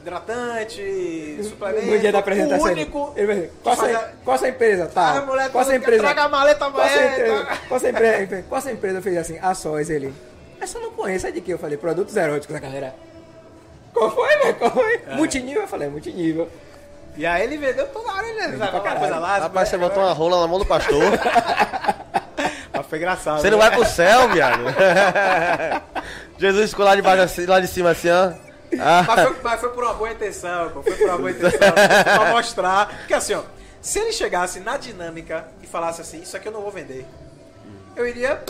hidratante, suplemento. No dia da apresentação. O ele- único. Ele vai dizer, qual, a qual a sua empresa? Tá. Ah, mulher, qual a empresa? traga a maleta qual a sua amanhã, empresa? Qual a sua empresa? Qual a sua empresa fez assim? A sós, ele. Essa eu não conheço, é de que? Eu falei, produtos eróticos da galera. Qual foi, velho? Qual foi? É. Multinível? Eu falei, multinível. E aí ele vendeu toda hora, ele pra sabe, uma caralho. coisa lá. Rapaz, você botou uma rola na mão do pastor. [laughs] Mas foi engraçado. Você não né? vai pro céu, viado. [laughs] Jesus ficou lá de baixo, assim, lá de cima assim, ó. Ah, Mas foi, mas foi por uma boa intenção, pô. Foi por uma boa intenção. pra mostrar. Porque assim, ó. Se ele chegasse na dinâmica e falasse assim, isso aqui eu não vou vender. Eu iria.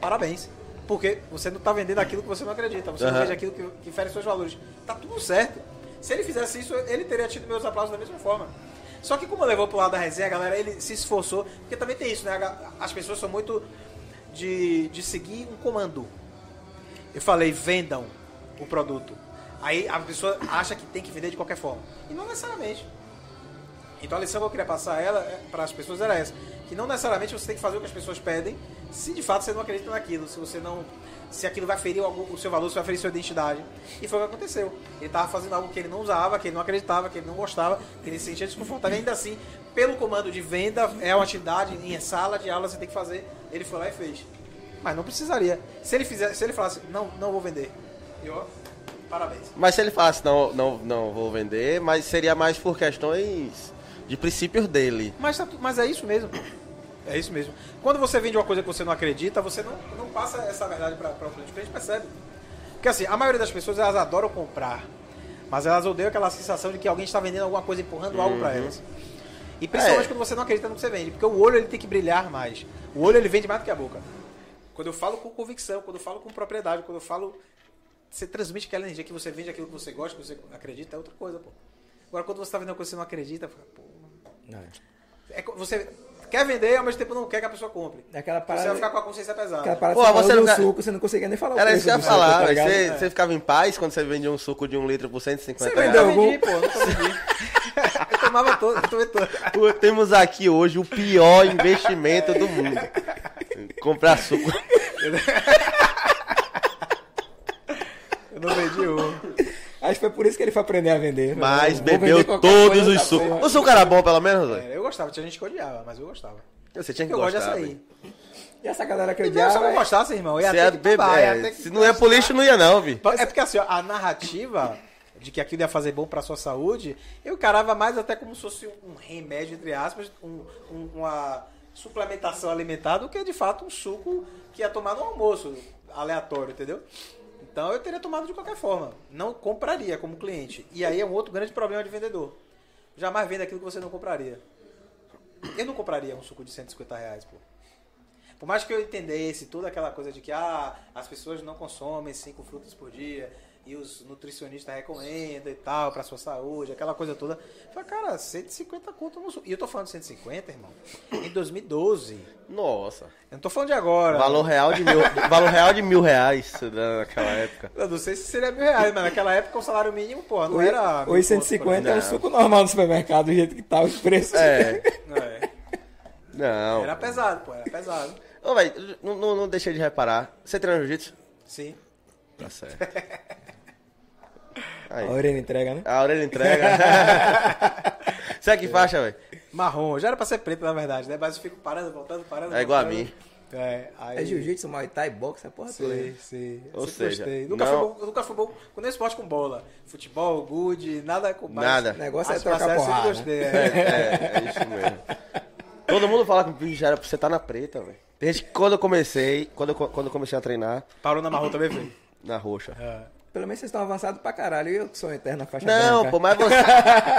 Parabéns. Porque você não tá vendendo aquilo que você não acredita. Você não Aham. vende aquilo que, que fere seus valores. Tá tudo certo. Se ele fizesse isso, ele teria tido meus aplausos da mesma forma. Só que como levou pro lado da resenha, galera, ele se esforçou. Porque também tem isso, né? As pessoas são muito de, de seguir um comando. Eu falei, vendam o produto. Aí a pessoa acha que tem que vender de qualquer forma. E não necessariamente. Então a lição que eu queria passar ela para as pessoas era essa, que não necessariamente você tem que fazer o que as pessoas pedem, se de fato você não acredita naquilo, se você não, se aquilo vai ferir algum- o seu valor, se vai ferir sua identidade. E foi o que aconteceu. Ele estava fazendo algo que ele não usava, que ele não acreditava, que ele não gostava, que ele se sentia desconfortável. E ainda assim, pelo comando de venda, é uma atividade em sala de aula você tem que fazer. Ele foi lá e fez. Mas não precisaria. Se ele fizer, se ele falasse, não, não vou vender. Eu, parabéns. Mas se ele falasse, não, não, não vou vender, mas seria mais por questões de princípios dele. Mas, tá mas é isso mesmo. É isso mesmo. Quando você vende uma coisa que você não acredita, você não, não passa essa verdade para o cliente. O cliente percebe. Porque assim, a maioria das pessoas elas adoram comprar, mas elas odeiam aquela sensação de que alguém está vendendo alguma coisa, empurrando algo para elas. E principalmente É. quando você não acredita no que você vende, porque o olho ele tem que brilhar mais. O olho ele vende mais do que a boca. Quando eu falo com convicção, quando eu falo com propriedade, quando eu falo você transmite aquela energia que você vende aquilo que você gosta, que você acredita, é outra coisa, pô. Agora, quando você está vendendo uma coisa que você não acredita, pô, é co- você quer vender ao mesmo tempo não quer que a pessoa compre. É aquela Você parada- vai ficar com a consciência pesada. Aquela parada Pô, você você não suco, você não conseguia nem falar o Era isso que eu ia do suco, falar, tá velho. ligado? você, você ficava em paz quando você vendia um suco de um litro por 150 Você reais. vendeu Eu vendi, algum? pô, nunca vendi. [laughs] eu tomava todo, eu tomei todo. Pô, Temos aqui hoje o pior investimento do mundo. Comprar suco. Eu não vendi um. Acho que foi por isso que ele foi aprender a vender. Mas bebeu todos os da sucos. porra. O suco era bom, pelo menos, velho? É, eu gostava, tinha gente que odiava, mas eu gostava. Você tinha que Eu gosto de gostar. açaí. E essa galera que Então, se eu odiava... não gostasse, irmão, ia Você ter ia que beber. tomar, ia é, ter que Se não ia pro lixo, não ia não, vi. É porque assim, a narrativa de que aquilo ia fazer bom pra sua saúde, eu encarava mais até como se fosse um remédio, entre aspas, um- um- uma suplementação alimentar do que de fato um suco que ia tomar no almoço, aleatório, entendeu? Então eu teria tomado de qualquer forma. Não compraria como cliente. E aí é um outro grande problema de vendedor. Jamais venda aquilo que você não compraria. Eu não compraria um suco de 150 reais, pô. Por mais que eu entendesse toda aquela coisa de que ah, as pessoas não consomem cinco frutas por dia e os nutricionistas recomendam e tal pra sua saúde, aquela coisa toda. Eu Falei, cara, 150 conto no suco. E eu tô falando de 150, irmão, em 2012. Nossa. Eu não tô falando de agora. Valor real de mil, valor real de mil reais naquela época. Eu não sei se seria mil reais, mas naquela época o salário mínimo, pô, não era. conto, 150 é um Não. suco normal no supermercado, do jeito que tá os preços. É. É. Não. Era pesado, pô, era pesado. Ô, velho, não, não, não deixei de reparar. Você treina jiu-jitsu? Sim. Tá certo. [laughs] A Aí. orelha entrega, né? A orelha entrega. [laughs] Você é que faixa, velho? Marrom, já era pra ser preto, na verdade, né? Mas eu fico parando, voltando, parando. É igual a mim. É, aí... É jiu-jitsu, muay thai, boxe, a porra toda. Sei, sei. Eu Ou sempre seja, gostei. Nunca, não- fui bom, nunca fui bom com nenhum esporte com bola. Futebol, good, nada com mais. Nada. O negócio é Artes trocar porrada. sempre gostei. É. É, é isso mesmo. Todo mundo fala que bicho, era pra você estar na preta, velho. Desde que quando eu comecei, quando eu, quando eu comecei a treinar, Parou na marrom também, foi? na roxa. Pelo menos vocês estão avançados pra caralho. Eu que sou eterno na faixa Não, branca. pô, mas você.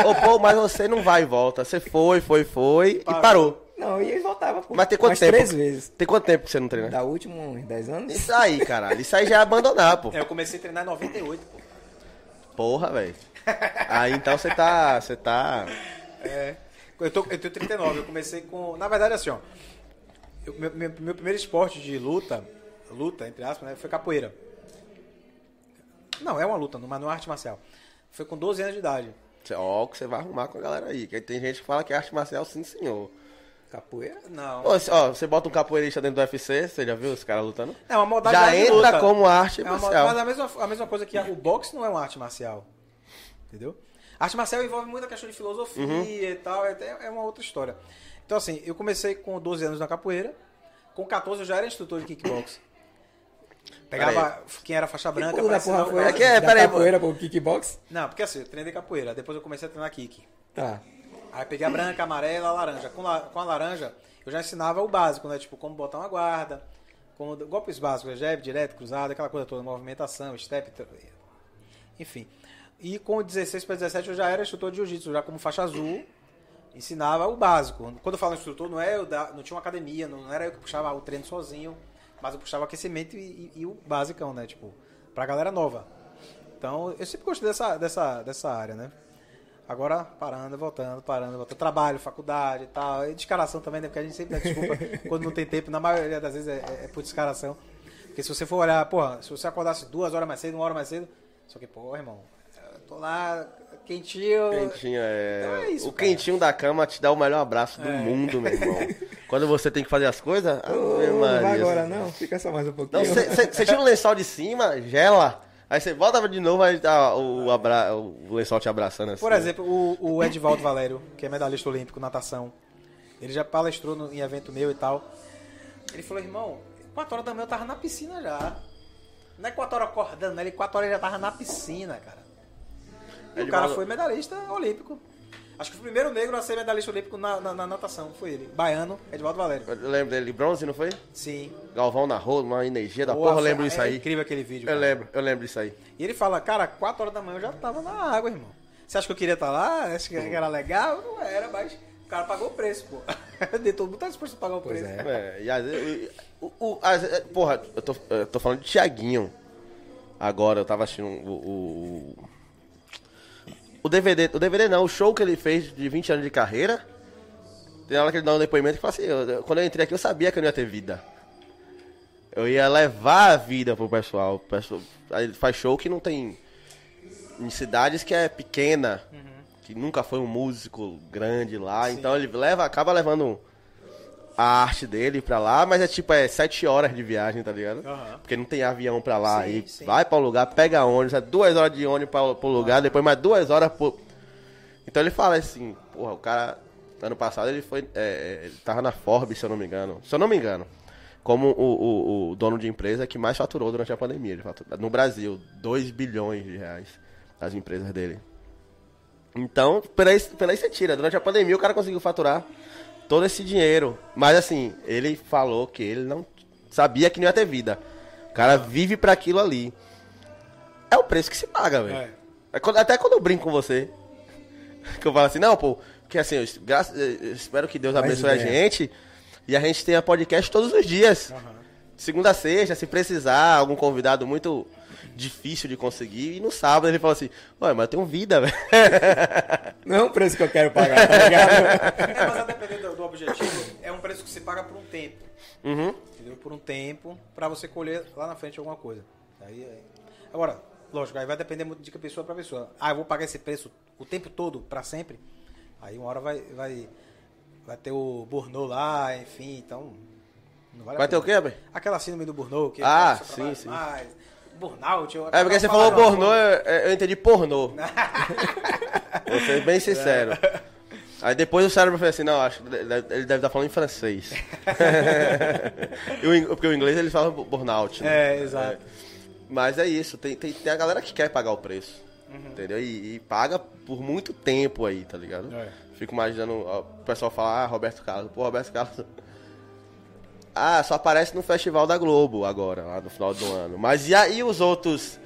Ô, pô, mas você não vai e volta. Você foi, foi, foi Parou. e parou. Não, e aí voltava, pô. Mas tem quanto Umas tempo? três vezes. Tem quanto tempo que você não treina? Da última, uns 10 anos. Isso aí, caralho. Isso aí já é abandonar, pô. É, eu comecei a treinar em 98, pô. Porra, velho. Aí então você tá. Você tá. É. Eu, tô, eu tenho 39, eu comecei com. Na verdade, assim, ó. eu- meu, meu- meu primeiro esporte de luta, luta, entre aspas, né, foi capoeira. Não, é uma luta, mas não é arte marcial. Foi com 12 anos de idade. Ó, o que você vai arrumar com a galera aí. Que tem gente que fala que é arte marcial, sim, senhor. Capoeira. Não. Ô, ó, você bota um capoeirista dentro do UFC, você já viu os caras lutando? É uma modalidade Já entra luta. como arte É uma- marcial. mas a mesma, a mesma coisa que a- o boxe não é uma arte marcial. Entendeu? A arte marcial envolve muita questão de filosofia Uhum. e tal, é, até- é uma outra história. Então, assim, eu comecei com 12 anos na capoeira, com 14 eu já era instrutor de kickbox. Pegava quem era faixa branca. Que da pra porra foi? É que é, peraí, capoeira pro kickbox? Não, porque assim, eu treinei capoeira. Depois eu comecei a treinar kick. Tá. Aí eu peguei a branca, a amarela, a laranja. Com, la- com a laranja, eu já ensinava o básico, né? Tipo, como botar uma guarda, como golpes básicos, jab, direto, cruzado, aquela coisa toda, movimentação, step, enfim. E com 16 para 17 eu já era instrutor de jiu-jitsu, já como faixa azul, ensinava o básico. Quando eu falo instrutor, não é eu da- não tinha uma academia, não era eu que puxava o treino sozinho, mas eu puxava aquecimento e, e- e o basicão, né? Tipo, pra galera nova. Então, eu sempre gostei dessa, dessa, dessa área, né? Agora, parando, voltando, parando, voltando. Trabalho, faculdade e tal. E descaração também, né? Porque a gente sempre dá desculpa [laughs] quando não tem tempo. Na maioria das vezes é, é, é por descaração. Porque se você for olhar, porra, se você acordasse duas horas mais cedo, uma hora mais cedo, só que, porra, irmão, tô lá, quentinho. Quentinho, é. Então é isso, o cara. É. quentinho da cama te dá o melhor abraço do mundo, meu irmão. [laughs] Quando você tem que fazer as coisas. Não vai agora não, fica só mais um pouquinho. Você tira o lençol de cima, gela. Aí você volta de novo, aí tá o, abra... o lençol te abraçando assim. Por exemplo, o, o Edvaldo Valério, que é medalhista olímpico, natação, ele já palestrou no- em evento meu e tal. Ele falou, irmão, 4 horas da manhã eu tava na piscina já. Não é 4 horas acordando, né? Ele 4 horas já tava na piscina, cara. E o cara foi medalhista olímpico. Acho que foi o primeiro negro a ser medalhista olímpico na, na- na natação, foi ele. Baiano, Edvaldo Valério. Eu lembro dele, bronze, não foi? Sim. Galvão na rua, uma energia da Boa, porra, eu lembro é disso aí. incrível aquele vídeo. Eu cara. lembro, eu lembro disso aí. E ele fala, cara, 4 horas da manhã eu já tava na água, irmão. Você acha que eu queria estar lá? Acha que era legal? Não era, mas o cara pagou o preço, pô. [laughs] De todo mundo tá disposto a pagar o Pois preço. é. É, e às vezes. O, o- vezes- porra, eu tô, eu tô falando de Tiaguinho. Agora, eu tava assistindo o. O, o DVD. O DVD não, o show que ele fez de 20 anos de carreira. Tem hora que ele dá um depoimento que fala assim: eu- quando eu entrei aqui, eu sabia que eu não ia ter vida. Eu ia levar a vida pro pessoal. O pessoal aí faz show que não tem. Em cidades que é pequena. Que nunca foi um músico grande lá. Então ele leva, acaba levando a arte dele pra lá, mas é tipo, é sete horas de viagem, tá ligado? Aham. Porque não tem avião pra lá. Sim, e sim. vai pra um lugar, pega ônibus, é duas horas de ônibus pra, pro lugar, depois mais duas horas pro. Então ele fala assim, porra, o cara. Ano passado ele foi. é, é, ele tava na Forbes, se eu não me engano. Se eu não me engano. Como o, o, o dono de empresa que mais faturou durante a pandemia. Ele faturou, no Brasil, 2 bilhões de reais. As empresas dele. Então, pela isso, pela isso você tira. Durante a pandemia o cara conseguiu faturar todo esse dinheiro. Mas assim, ele falou que ele não sabia que não ia ter vida. O cara vive pra aquilo ali. É o preço que se paga, velho. É. É Até quando eu brinco com você, [laughs] que eu falo assim, não, pô, que assim, eu, es- graças- eu espero que Deus abençoe a ideia. gente e a gente tenha podcast todos os dias. Segunda a sexta, se precisar, algum convidado muito difícil de conseguir. E no sábado ele falou assim, ué, mas eu tenho vida, [laughs] velho. Não é um preço que eu quero pagar, tá ligado? [laughs] É, mas a depender do, do objetivo, é um preço que se paga por um tempo. Uhum. Entendeu? Por um tempo, pra você colher lá na frente alguma coisa. Aí, aí- Agora, lógico, aí vai depender muito de pessoa pra pessoa. Ah, eu vou pagar esse preço o tempo todo, pra sempre. Aí uma hora vai, vai, vai ter o Burnout lá, enfim, então. Não vale Vai ter o quê, velho? Aquela síndrome do Burnout, que Ah, você sim, sim. Mais, burnout. É porque você falou pornô, eu, eu entendi pornô. [laughs] Vou ser bem sincero. Aí depois o cérebro fez assim, não, acho que ele deve estar falando em francês. [laughs] Porque o inglês ele fala burnout. né? É, exato. Mas é isso, tem, tem, tem a galera que quer pagar o preço. Entendeu? E, e paga por muito tempo aí, tá ligado? É. Fico imaginando o pessoal falar, ah, Roberto Carlos. Pô, Roberto Carlos. Ah, só aparece no Festival da Globo agora, lá no final do ano. Mas e aí os outros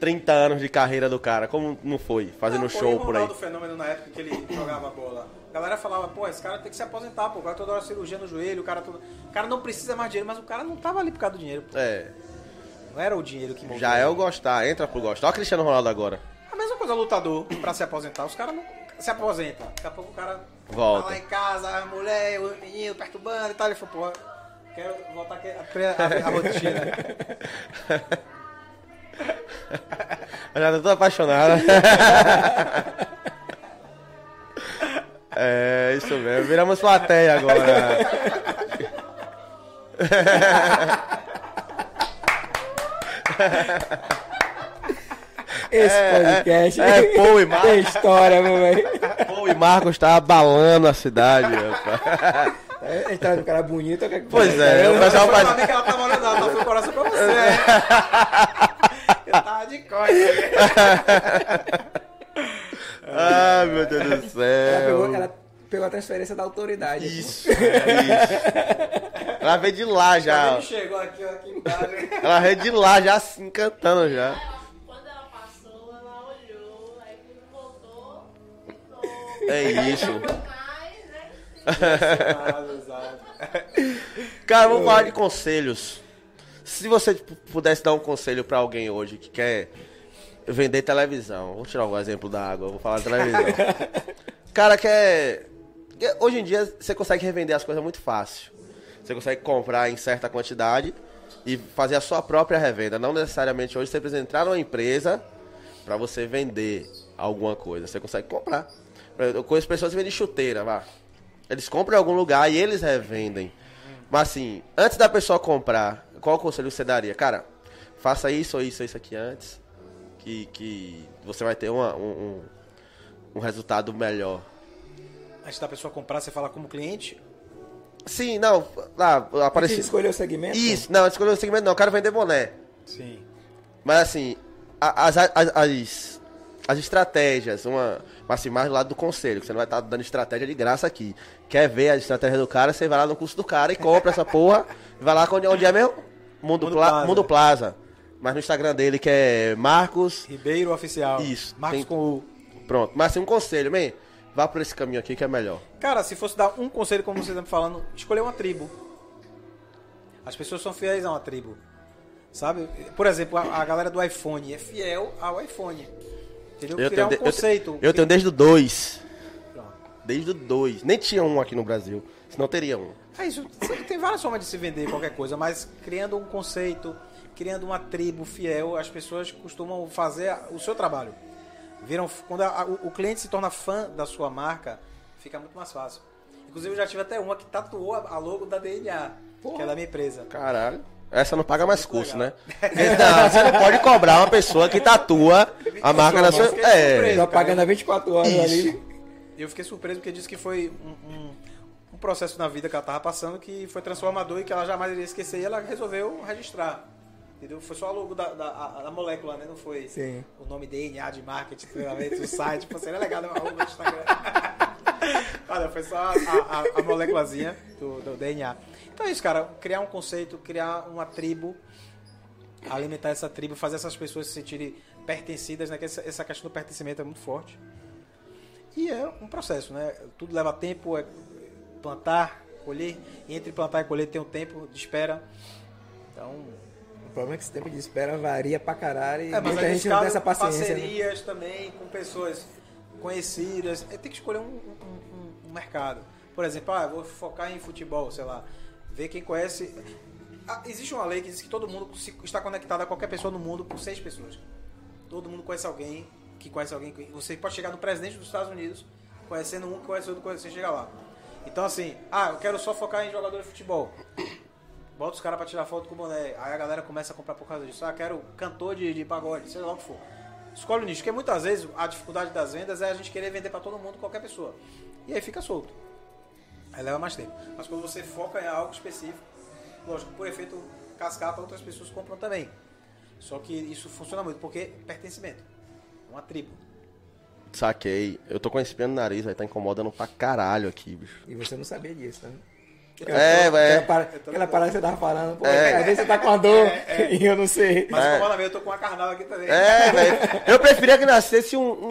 30 anos de carreira do cara? Como não foi? Fazendo Ah, pô, e show o por aí. Ronaldo Fenômeno na época que ele [coughs] jogava bola. A galera falava, pô, esse cara tem que se aposentar, pô, agora toda hora cirurgia no joelho, o cara, todo... o cara não precisa mais de dinheiro, mas o cara não tava ali por causa do dinheiro, pô. É, Não era o dinheiro que movia. já é o gostar, entra pro gostar. Olha o Cristiano Ronaldo agora. A mesma coisa lutador, pra se aposentar, os caras não se aposentam. Daqui a pouco o cara Volta. tá lá em casa, a mulher, o menino perturbando e tal, ele falou, pô, quero voltar aqui a, a, a rotina. [laughs] Eu já tô apaixonado. [laughs] é, isso mesmo. Viramos plateia agora. Esse podcast é, pô, e [laughs] Marcos. tem história, meu velho. Pô, e Marcos tá abalando a cidade, rapaz. A gente tá um cara bonito. que- Pois é, o pessoal Foi pra faz. mim que ela tava olhando, ela tá o coração pra você. Eu tava de costa. Ai, meu Deus do Ela céu. pegou, ela pegou a transferência da autoridade. Isso, isso. Ela veio de lá já. Ele chegou aqui, ó, aqui embaixo. Ela veio de lá já assim, cantando já. Ela, quando ela passou, ela olhou, aí quando voltou, ficou É isso. mais, né? Exato, exato. [laughs] Cara, vamos falar de conselhos. Se você tipo, pudesse dar um conselho pra alguém hoje que quer vender televisão, vou tirar um exemplo da água, vou falar de televisão. [laughs] Cara, quer. que Hoje em dia você consegue revender as coisas muito fácil. Você consegue comprar em certa quantidade e fazer a sua própria revenda. Não necessariamente hoje você precisa entrar numa empresa pra você vender alguma coisa. Você consegue comprar. Eu conheço pessoas que vendem chuteira, vá. Eles compram em algum lugar e eles revendem. Mas assim, antes da pessoa comprar, qual conselho você daria? Cara, faça isso ou isso ou isso aqui antes. Que, que você vai ter uma- um, um, um resultado melhor. Antes da pessoa comprar, você fala como cliente. Sim, não, lá, Você apareceu. escolheu o segmento? Isso, não, escolheu o segmento não, eu quero vender boné. Sim. Mas assim, as, as, as, as estratégias, uma, assim, mais do lado do conselho, que você não vai estar dando estratégia de graça aqui. Quer ver a estratégia do cara, você vai lá no curso do cara e compra essa porra. e vai lá onde, onde é mesmo? Mundo, Mundo Pla- Plaza. Mundo Plaza. Mas no Instagram dele que é Marcos. Ribeiro Oficial. Isso, Marcos tem- com o. Pronto. Mas assim, um conselho, man, vá por esse caminho aqui que é melhor. Cara, se fosse dar um conselho, como você está me falando, escolher uma tribo. As pessoas são fiéis a uma tribo. Sabe? Por exemplo, a, a galera do iPhone é fiel ao iPhone. Entendeu? Eu Criar tenho, um de- eu te- conceito. eu tenho desde o 2. Pronto. Desde o 2. Nem tinha um aqui no Brasil. Senão teria um. É isso. Tem várias formas de se vender qualquer coisa, mas criando um conceito, criando uma tribo fiel, as pessoas costumam fazer o seu trabalho. Viram quando a- o o cliente se torna fã da sua marca, fica muito mais fácil. Inclusive eu já tive até uma que tatuou a a logo da DNA, que é da minha empresa. Caralho. Essa não paga mais legal. né? [laughs] Não, você não pode cobrar uma pessoa que tatua a marca na sua. É. Tá pagando há 24 horas ali. Eu fiquei surpreso porque disse que foi um, um- um processo na vida que ela tava passando que foi transformador e que ela jamais iria esquecer e ela resolveu registrar. Entendeu? Foi só o logo da, da, a- da molécula, né? Não foi Sim. o nome DNA de marketing, treinamento, o site. Tipo, seria legal dar uma no Instagram. [laughs] Olha, foi só a, a, a moléculazinha do, do DNA. Então é isso, cara. Criar um conceito, criar uma tribo, alimentar essa tribo, fazer essas pessoas se sentirem pertencidas, né? Que essa, essa questão do pertencimento é muito forte. E é um processo, né? Tudo leva tempo, é plantar, colher. E entre plantar e colher tem um tempo de espera. Então, O problema é que esse tempo de espera varia pra caralho e é, mas muita gente não tem essa paciência. né? parcerias também com pessoas conhecidas. É, tem que escolher um, um- um- mercado. Por exemplo, ah, vou focar em futebol, sei lá. Ver quem conhece. Ah, existe uma lei que diz que todo mundo está conectado a qualquer pessoa no mundo por seis pessoas. Todo mundo conhece alguém que conhece alguém. que- Você pode chegar no presidente dos Estados Unidos conhecendo um que conhece outro, conhece, você chega lá. Então, assim, ah, eu quero só focar em jogador de futebol. [coughs] Bota os caras pra tirar foto com o boné. Aí a galera começa a comprar por causa disso. Ah, quero cantor de, de pagode, seja lá o que for. Escolhe o nicho, porque muitas vezes a dificuldade das vendas é a gente querer vender pra todo mundo, qualquer pessoa. E aí fica solto. Aí leva mais tempo. Mas quando você foca em algo específico, lógico, por efeito cascata, outras pessoas compram também. Só que isso funciona muito, porque pertencimento. Uma tribo. Saquei. Eu tô com esse pino no nariz, vai tá incomodando pra caralho aqui, bicho. E você não sabia disso, né? É, Aquela, é. para- aquela parada que você tava falando, pô, É. às vezes você tá com a dor e eu não sei. Mas É. eu tô com a carnal aqui também. É, velho. Eu preferia que nascesse um, um,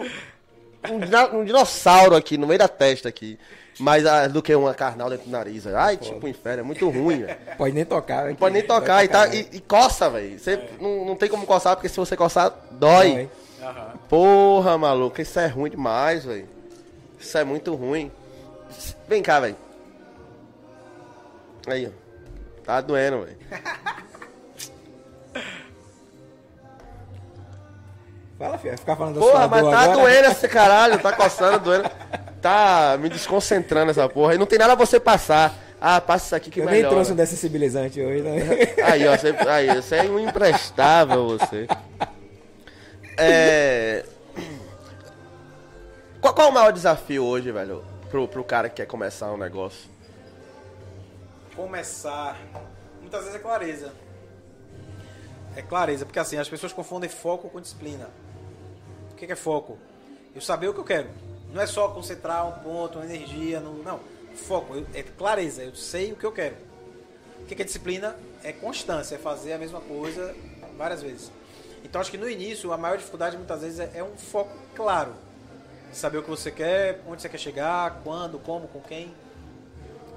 um um dinossauro aqui, no meio da testa aqui. Mas ah, do que uma carnal dentro do nariz. velho. Ai, tipo, um inferno, é muito ruim, velho. [laughs] Pode nem tocar. Não pode nem tocar e, tá, e, e coça, velho. Você não, não tem como coçar, porque se você coçar, dói. Aham. Porra, maluco, isso é ruim demais, velho. Isso é muito ruim. Vem cá, velho. Aí, ó. Tá doendo, velho. [laughs] Fala, filho, vai ficar falando da Porra, mas tá agora. doendo esse caralho, tá coçando, doendo. [laughs] Tá me desconcentrando essa porra. E não tem nada a você passar. Ah, passa isso aqui que Eu nem melhora. trouxe um dessensibilizante hoje, né? [laughs] Aí, ó, você, aí, você é um imprestável, você. É... Qual, qual é o maior desafio hoje, velho, pro, pro cara que quer começar um negócio? começar, muitas vezes é clareza. É clareza, porque assim, as pessoas confundem foco com disciplina. O que que é foco? Eu saber o que eu quero. Não é só concentrar um ponto, uma energia, no, não. Foco eu- é clareza, eu sei o que eu quero. O que que é disciplina? É constância, é fazer a mesma coisa várias vezes. Então acho que no início a maior dificuldade muitas vezes é, é um foco claro. Saber o que você quer, onde você quer chegar, quando, como, com quem.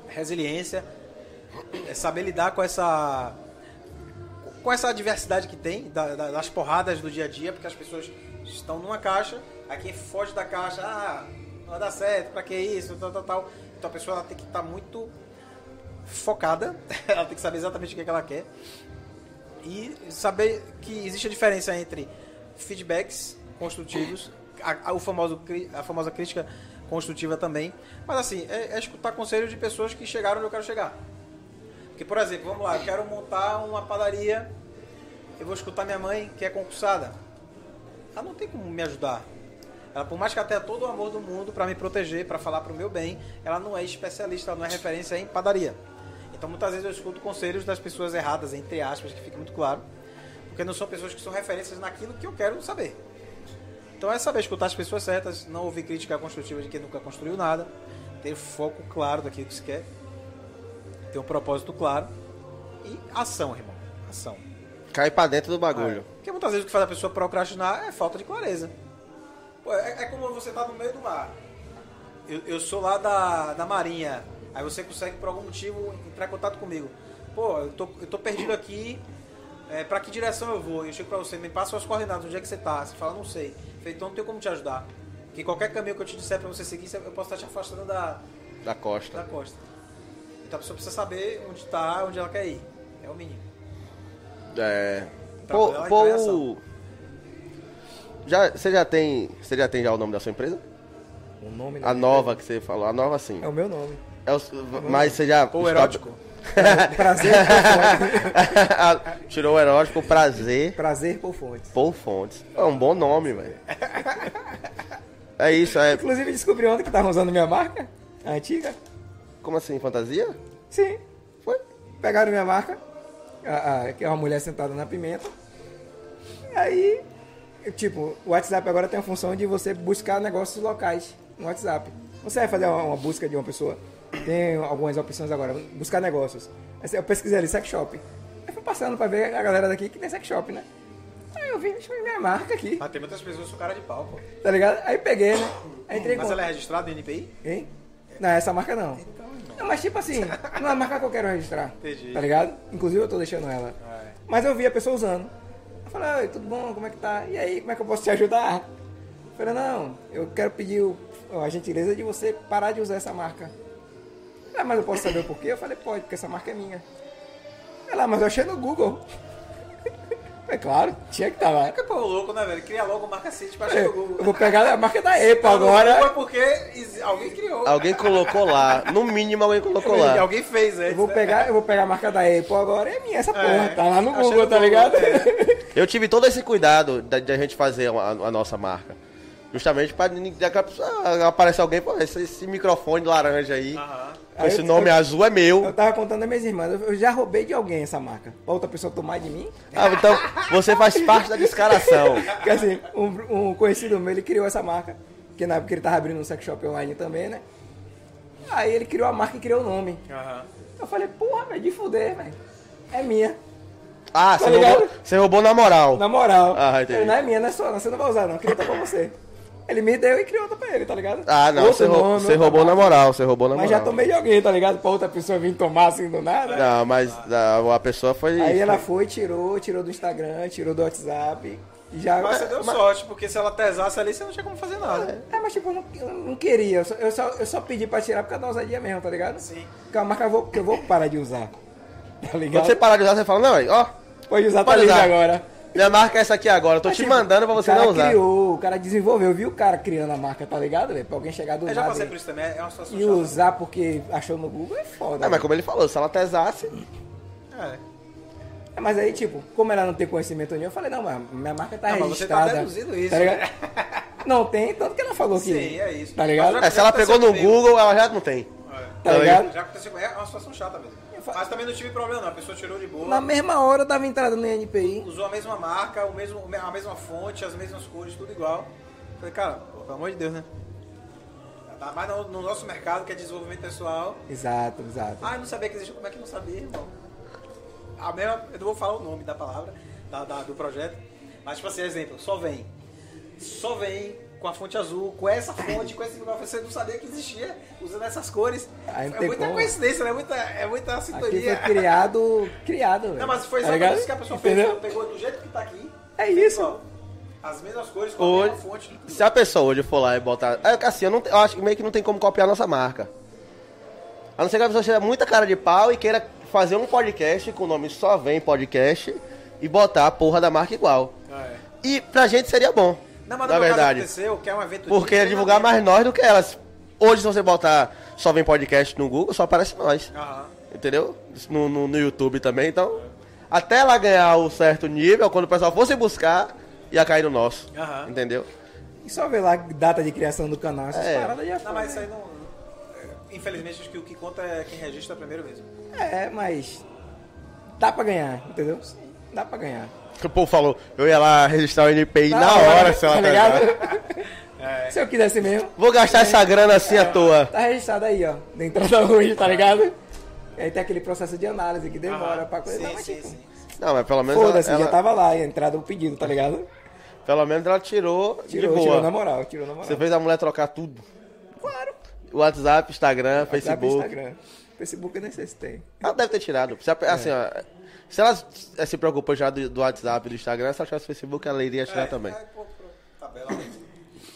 Resiliência. É saber lidar com essa com essa diversidade que tem, da- da- das porradas do dia a dia, porque as pessoas estão numa caixa, aí quem foge da caixa, ah, não vai dar certo, pra que isso, tal, tal, tal. Então a pessoa tem que estar muito focada, [laughs] ela tem que saber exatamente o que, é que ela quer e saber que existe a diferença entre feedbacks construtivos, a, a- o famoso, a famosa crítica construtiva também, mas assim, é, é escutar conselhos de pessoas que chegaram onde eu quero chegar. Porque, por exemplo, vamos lá, eu quero montar uma padaria, eu vou escutar minha mãe, que é concursada. Ela não tem como me ajudar. Ela, por mais que ela tenha todo o amor do mundo para me proteger, para falar para o meu bem, ela não é especialista, ela não é referência em padaria. Então, muitas vezes eu escuto conselhos das pessoas erradas, entre aspas, que fica muito claro, porque não são pessoas que são referências naquilo que eu quero saber. Então é saber escutar as pessoas certas, não ouvir crítica construtiva de quem nunca construiu nada, ter foco claro daquilo que se quer, ter um propósito claro e ação, irmão. Ação. Cai pra dentro do bagulho. Porque muitas vezes o que faz a pessoa procrastinar é falta de clareza. Pô, é, é como você tá no meio do mar. Eu, eu sou lá da, da marinha. Aí você consegue, por algum motivo, entrar em contato comigo. Pô, eu tô, eu tô perdido aqui. É, pra que direção eu vou? Eu chego pra você, me passa as coordenadas, onde é que você tá? Você fala, não sei. Falei, então não tenho como te ajudar. Porque qualquer caminho que eu te disser pra você seguir, eu posso estar te afastando da, Da da costa. costa. Então a pessoa precisa saber onde tá, onde ela quer ir. É o mínimo. É. Pra Pô, pô. Já, você já tem. Você já tem já o nome da sua empresa? O nome A nova que você falou. A nova sim. É o meu nome. É o- mas você já. Ou erótico. [laughs] Prazer por fontes. [laughs] Tirou o erótico, prazer. Prazer por fontes. Paul Fontes. É um bom nome, velho. [laughs] É isso, é. Inclusive descobri ontem que estavam usando minha marca, a antiga. Como assim, fantasia? Sim, foi. Pegaram minha marca, que é uma mulher sentada na pimenta. E aí, tipo, o WhatsApp agora tem a função de você buscar negócios locais no WhatsApp. Você vai fazer uma, uma busca de uma pessoa, tem algumas opções agora, buscar negócios. Aí eu pesquisei ali, sex shop. Aí fui passando pra ver a galera daqui que tem sex shop, né? Aí eu vi, deixa eu ver minha marca aqui, Mas tem muitas pessoas são cara de pau, pô. tá ligado? Aí peguei, né? Aí entrei Mas com... ela é registrada no NPI? Hein? Não, essa marca não. Não, mas tipo assim, não é a marca que eu quero registrar. Entendi. Tá ligado? Inclusive eu tô deixando ela. Ah, é. Mas eu vi a pessoa usando. Falei, oi, tudo bom? Como é que tá? E aí, como é que eu posso te ajudar? Eu falei, não, eu quero pedir o- a gentileza de você parar de usar essa marca. Ah, mas eu posso saber o porquê? Eu falei, pode, porque essa marca é minha. Ela, mas eu achei no Google. [laughs] É claro, tinha que estar lá. Fica pô, louco, né, velho? Cria logo marca City pra Eu, chegar no eu Google. vou pegar a marca da Apple agora. Google é porque alguém criou. Alguém colocou lá. No mínimo, alguém colocou lá. [laughs] Alguém fez antes. Eu vou né? pegar, eu vou pegar a marca da Apple agora, é minha essa porra, É, tá lá no Google, tá Google, ligado? é. Eu tive todo esse cuidado da, da gente fazer a, a nossa marca. Justamente pra nin- daqui a pouco, ah, aparecer alguém, pô, esse, esse microfone laranja aí, Aham. Aí esse eu- nome eu- azul é Eu meu. tava contando a minhas irmãs, eu- eu já roubei de alguém essa marca. Pra outra pessoa tomar de mim. Ah, então você faz parte da descaração. Porque assim, um, um conhecido meu, ele criou essa marca. Que na época ele tava abrindo um sex shop online também, né? Aí ele criou a marca e criou o nome. Aham. Eu falei, porra, velho, de fuder, velho. É minha. Ah, Tá você, roubou, você roubou na moral. Na moral. Ah, entendi. Ele, não é minha, não é sua, não, você não vai usar, não. Eu queria estar com você. Ele me deu e criou outra pra ele, tá ligado? Ah, não, você, rou- nome, você outra roubou na moral, você roubou na Mas moral. já tomei de alguém, tá ligado? Pra outra pessoa vir tomar assim do nada. Não, mas a, a pessoa foi. Aí ela foi, tirou, tirou do Instagram, tirou do WhatsApp. E já. Mas você deu sorte, porque se ela tesasse ali, você não tinha como fazer nada. É, mas tipo, eu não, eu não queria. Eu só, eu, só, eu só pedi pra tirar por causa da ousadia mesmo, tá ligado? Sim. Porque é uma marca que eu vou, que eu vou parar de usar. [laughs] Tá Quando ligado? você parar de usar, você fala, não, aí, ó, Pode usar, tá pode livre usar. agora. Minha marca é essa aqui agora, eu tô Mas, te tipo, mandando pra você o cara não usar. criou, o cara desenvolveu, viu o cara criando a marca, tá ligado, velho? Pra alguém chegar do Eu já nada passei e- por isso também, é uma situação e chata. usar porque achou no Google é foda. É, mas velho. como ele falou, se ela tesasse. É. É, Mas aí, tipo, como ela não tem conhecimento nenhum, eu falei, não, mas minha marca tá Não, mas você tá registrada. deduzindo isso, Tá ligado? né? [laughs] Não tem, tanto que ela falou que. Sim, é isso. Tá ligado? É, se ela pegou no comigo. Google, ela já não tem. Tá Tá ligado? Já aconteceu, é uma situação chata mesmo. Mas também não tive problema, não. A pessoa tirou de boa. Na mesma hora dava entrada no NPI. Usou a mesma marca, o mesmo, a mesma fonte, as mesmas cores, tudo igual. Falei, cara, pô, pelo amor de Deus, né? Tá mais no, no nosso mercado, que é desenvolvimento pessoal. Exato, exato. Ah, eu não sabia que existia. Como é que não sabia, irmão? A mesma, eu não vou falar o nome da palavra, da, da- do projeto. Mas, tipo assim, exemplo, só vem. Só vem com a fonte azul, com essa fonte, com esse negócio. Você não sabia que existia usando essas cores. É muita coincidência, né? É muita, é muita Aqui sintonia. foi criado, criado. Não, mas foi Tá exatamente isso que a pessoa fez. Entendeu? Pegou do jeito que tá aqui. É isso. As mesmas cores com a Hoje, mesma fonte. se a pessoa hoje for lá e botar. É, assim, eu, não, eu acho que meio que não tem como copiar a nossa marca. A não ser que a pessoa seja muita cara de pau e queira fazer um podcast com o nome Só Vem Podcast e botar a porra da marca igual. Ah, é. E pra gente seria bom. Não, mas na verdade. aconteceu, que é um evento de Porque é divulgar mais nós do que elas. Hoje, se você botar Só Vem Podcast no Google, só aparece nós. Aham. Entendeu? Isso No, no, no YouTube também, então. Até ela ganhar o certo nível, quando o pessoal fosse buscar, ia cair no nosso. Aham. Entendeu? E só ver lá a data de criação do canal, essas É. paradas já Não, foram, mas isso né? aí não. é, Infelizmente, acho que o que conta é quem registra primeiro mesmo. É, mas dá pra ganhar, entendeu? Dá pra ganhar. O povo falou, eu ia lá registrar o NPI na, Da hora, se ela tá pegar. ligado? [laughs] Se eu quisesse mesmo, Vou gastar essa grana assim à toa. tá registrado aí, ó. Na entrada [laughs] hoje, tá ligado? E aí tem aquele processo de análise que demora pra coisa. Sim, Não, mas, sim, tipo, sim. Não, mas pelo menos Foda-se, ela- já tava lá, a entrada, o pedido, tá ligado? pelo menos ela tirou, Tirou, de boa. tirou na moral, tirou na moral. Você fez a mulher trocar tudo. Claro. WhatsApp, Instagram, WhatsApp, Facebook. Instagram. Facebook eu nem sei se tem. Ela deve ter tirado. A- assim, ó, se ela eh, se preocupou já do, do WhatsApp e do Instagram, se ela tivesse Facebook, ela iria tirar também. É, pô, pô, tabela.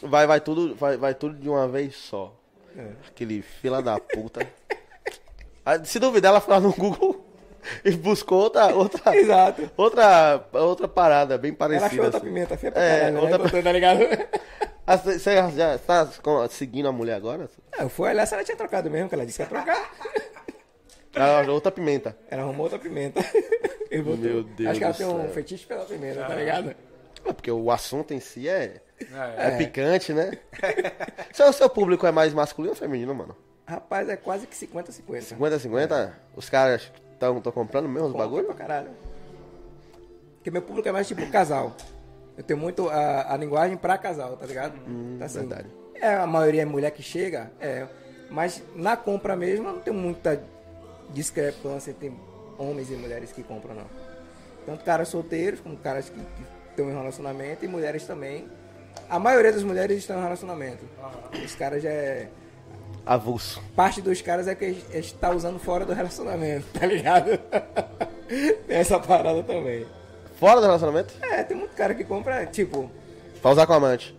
Vai, vai tudo, vai, vai tudo de uma vez só. É. Aquele fila da puta. Ah, Se duvidar, ela foi lá no Google [laughs] e buscou outra, outra, Exato. outra, outra parada bem parecida. Ela achou outra assim. pimenta feia pra É, caralho, né? outra- Botou, tá ligado? [laughs] Ah, Você já, já tá seguindo a mulher agora? É, Eu fui olhar se ela tinha trocado mesmo, que ela disse que ia trocar. [laughs] Ela achou outra pimenta. Ela arrumou outra pimenta. [laughs] E botou. Meu Deus Acho que ela do tem um céu. fetiche pela pimenta, tá ligado? É porque o assunto em si é, É. é picante, né? [laughs] seu, seu público é mais masculino ou feminino, mano? Rapaz, é quase que 50-50. 50 50? Os caras estão comprando mesmo os Compra bagulho? pra caralho. Porque meu público é mais tipo casal. Eu tenho muito a, a linguagem pra casal, tá ligado? Então, assim, verdade. É, a maioria é mulher que chega, é. Mas na compra mesmo eu não tem muita discrepância entre homens e mulheres que compram, não. Tanto caras solteiros como caras que, que estão em relacionamento e mulheres também. A maioria das mulheres estão em relacionamento. Os caras já é. Avulso. Parte dos caras é que está usando fora do relacionamento, [laughs] tá ligado? tem essa parada também. Fora do relacionamento? É, tem muito cara que compra, tipo, Pra usar com amante.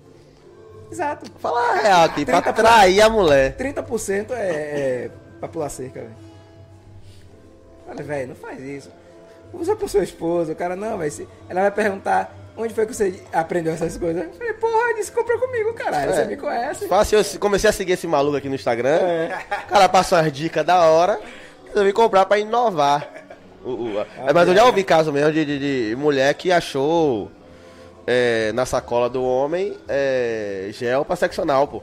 exato. Fala a real aqui, pra 30%. trair a mulher. 30% é, é pra pular cerca, velho. Olha, velho, não faz isso. Usa pro sua esposa, o cara não, vai se Ela vai perguntar onde foi que você aprendeu essas coisas. Eu falei, porra, disse compra comigo, caralho. Você me conhece. Assim, eu comecei a seguir esse maluco aqui no Instagram. É. O cara passou as dicas da hora. Resolvi comprar pra inovar. O- o- a- mas eu já ouvi caso mesmo de, de- de mulher que achou é, na sacola do homem é, gel pra seccional, pô.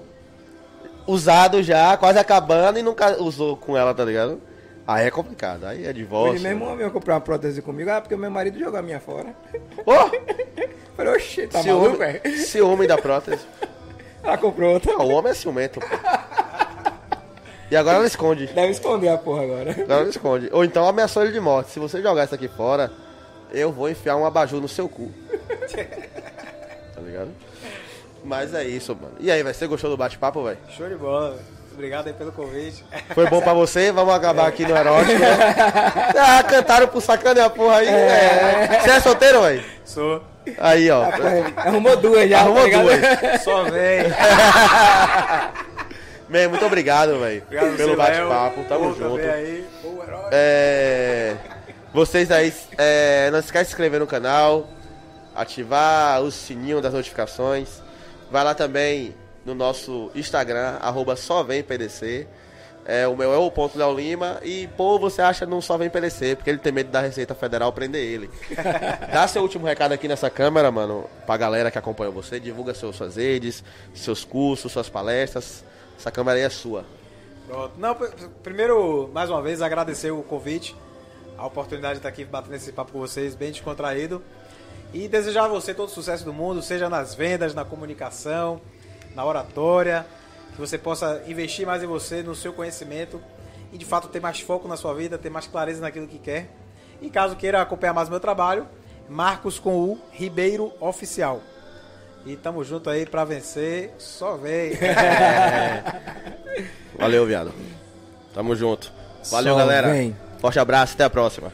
Usado já, quase acabando e nunca usou com ela, tá ligado? Aí é complicado, aí é divórcio. Ele mesmo homem ia comprar uma prótese comigo, ah, porque o meu marido jogou a minha fora. Ô, [laughs] Falei, oxi, tá maluco, velho? ciúme, ciúme da prótese. Ela [laughs] comprou outra. Não, o homem é ciumento, pô. E agora ela esconde. Deve esconder a porra agora. Agora ela esconde. Ou então ameaçou ele de morte. Se você jogar isso aqui fora, eu vou enfiar um abajur no seu cu. [laughs] tá ligado? Mas é isso, mano. E aí, vai Você gostou do bate-papo, velho? Show de bola, velho. Obrigado aí pelo convite. Foi bom pra você? Vamos acabar aqui no erótico, né? [laughs] Ah, cantaram pro sacana a porra aí. É. Você é solteiro, velho? Sou. Aí, ó. Arrumou duas já, Arrumou tá duas. Só vem. [laughs] Man, muito obrigado, velho. Obrigado Pelo bate-papo. Tamo junto. aí. É, vocês aí, é, não se esquece de se inscrever no canal, ativar o sininho das notificações. Vai lá também no nosso Instagram, arroba só vem PDC. É, o meu é o ponto Léo Lima. E, pô, você acha não só vem PDC, porque ele tem medo da Receita Federal prender ele. [laughs] Dá seu último recado aqui nessa câmera, mano, pra galera que acompanha você. Divulga seus, suas redes, seus cursos, suas palestras. Essa câmera aí é sua. Pronto. Não, pr- primeiro, mais uma vez, agradecer o convite, a oportunidade de estar aqui batendo esse papo com vocês, bem descontraído. E desejar a você todo o sucesso do mundo, seja nas vendas, na comunicação, na oratória, que você possa investir mais em você, no seu conhecimento e de fato ter mais foco na sua vida, ter mais clareza naquilo que quer. E caso queira acompanhar mais o meu trabalho, Marcos com o Ribeiro Oficial. E tamo junto aí pra vencer, só vem. [laughs] Valeu, viado. Tamo junto. Valeu, Só galera. vem. Forte abraço, até a próxima.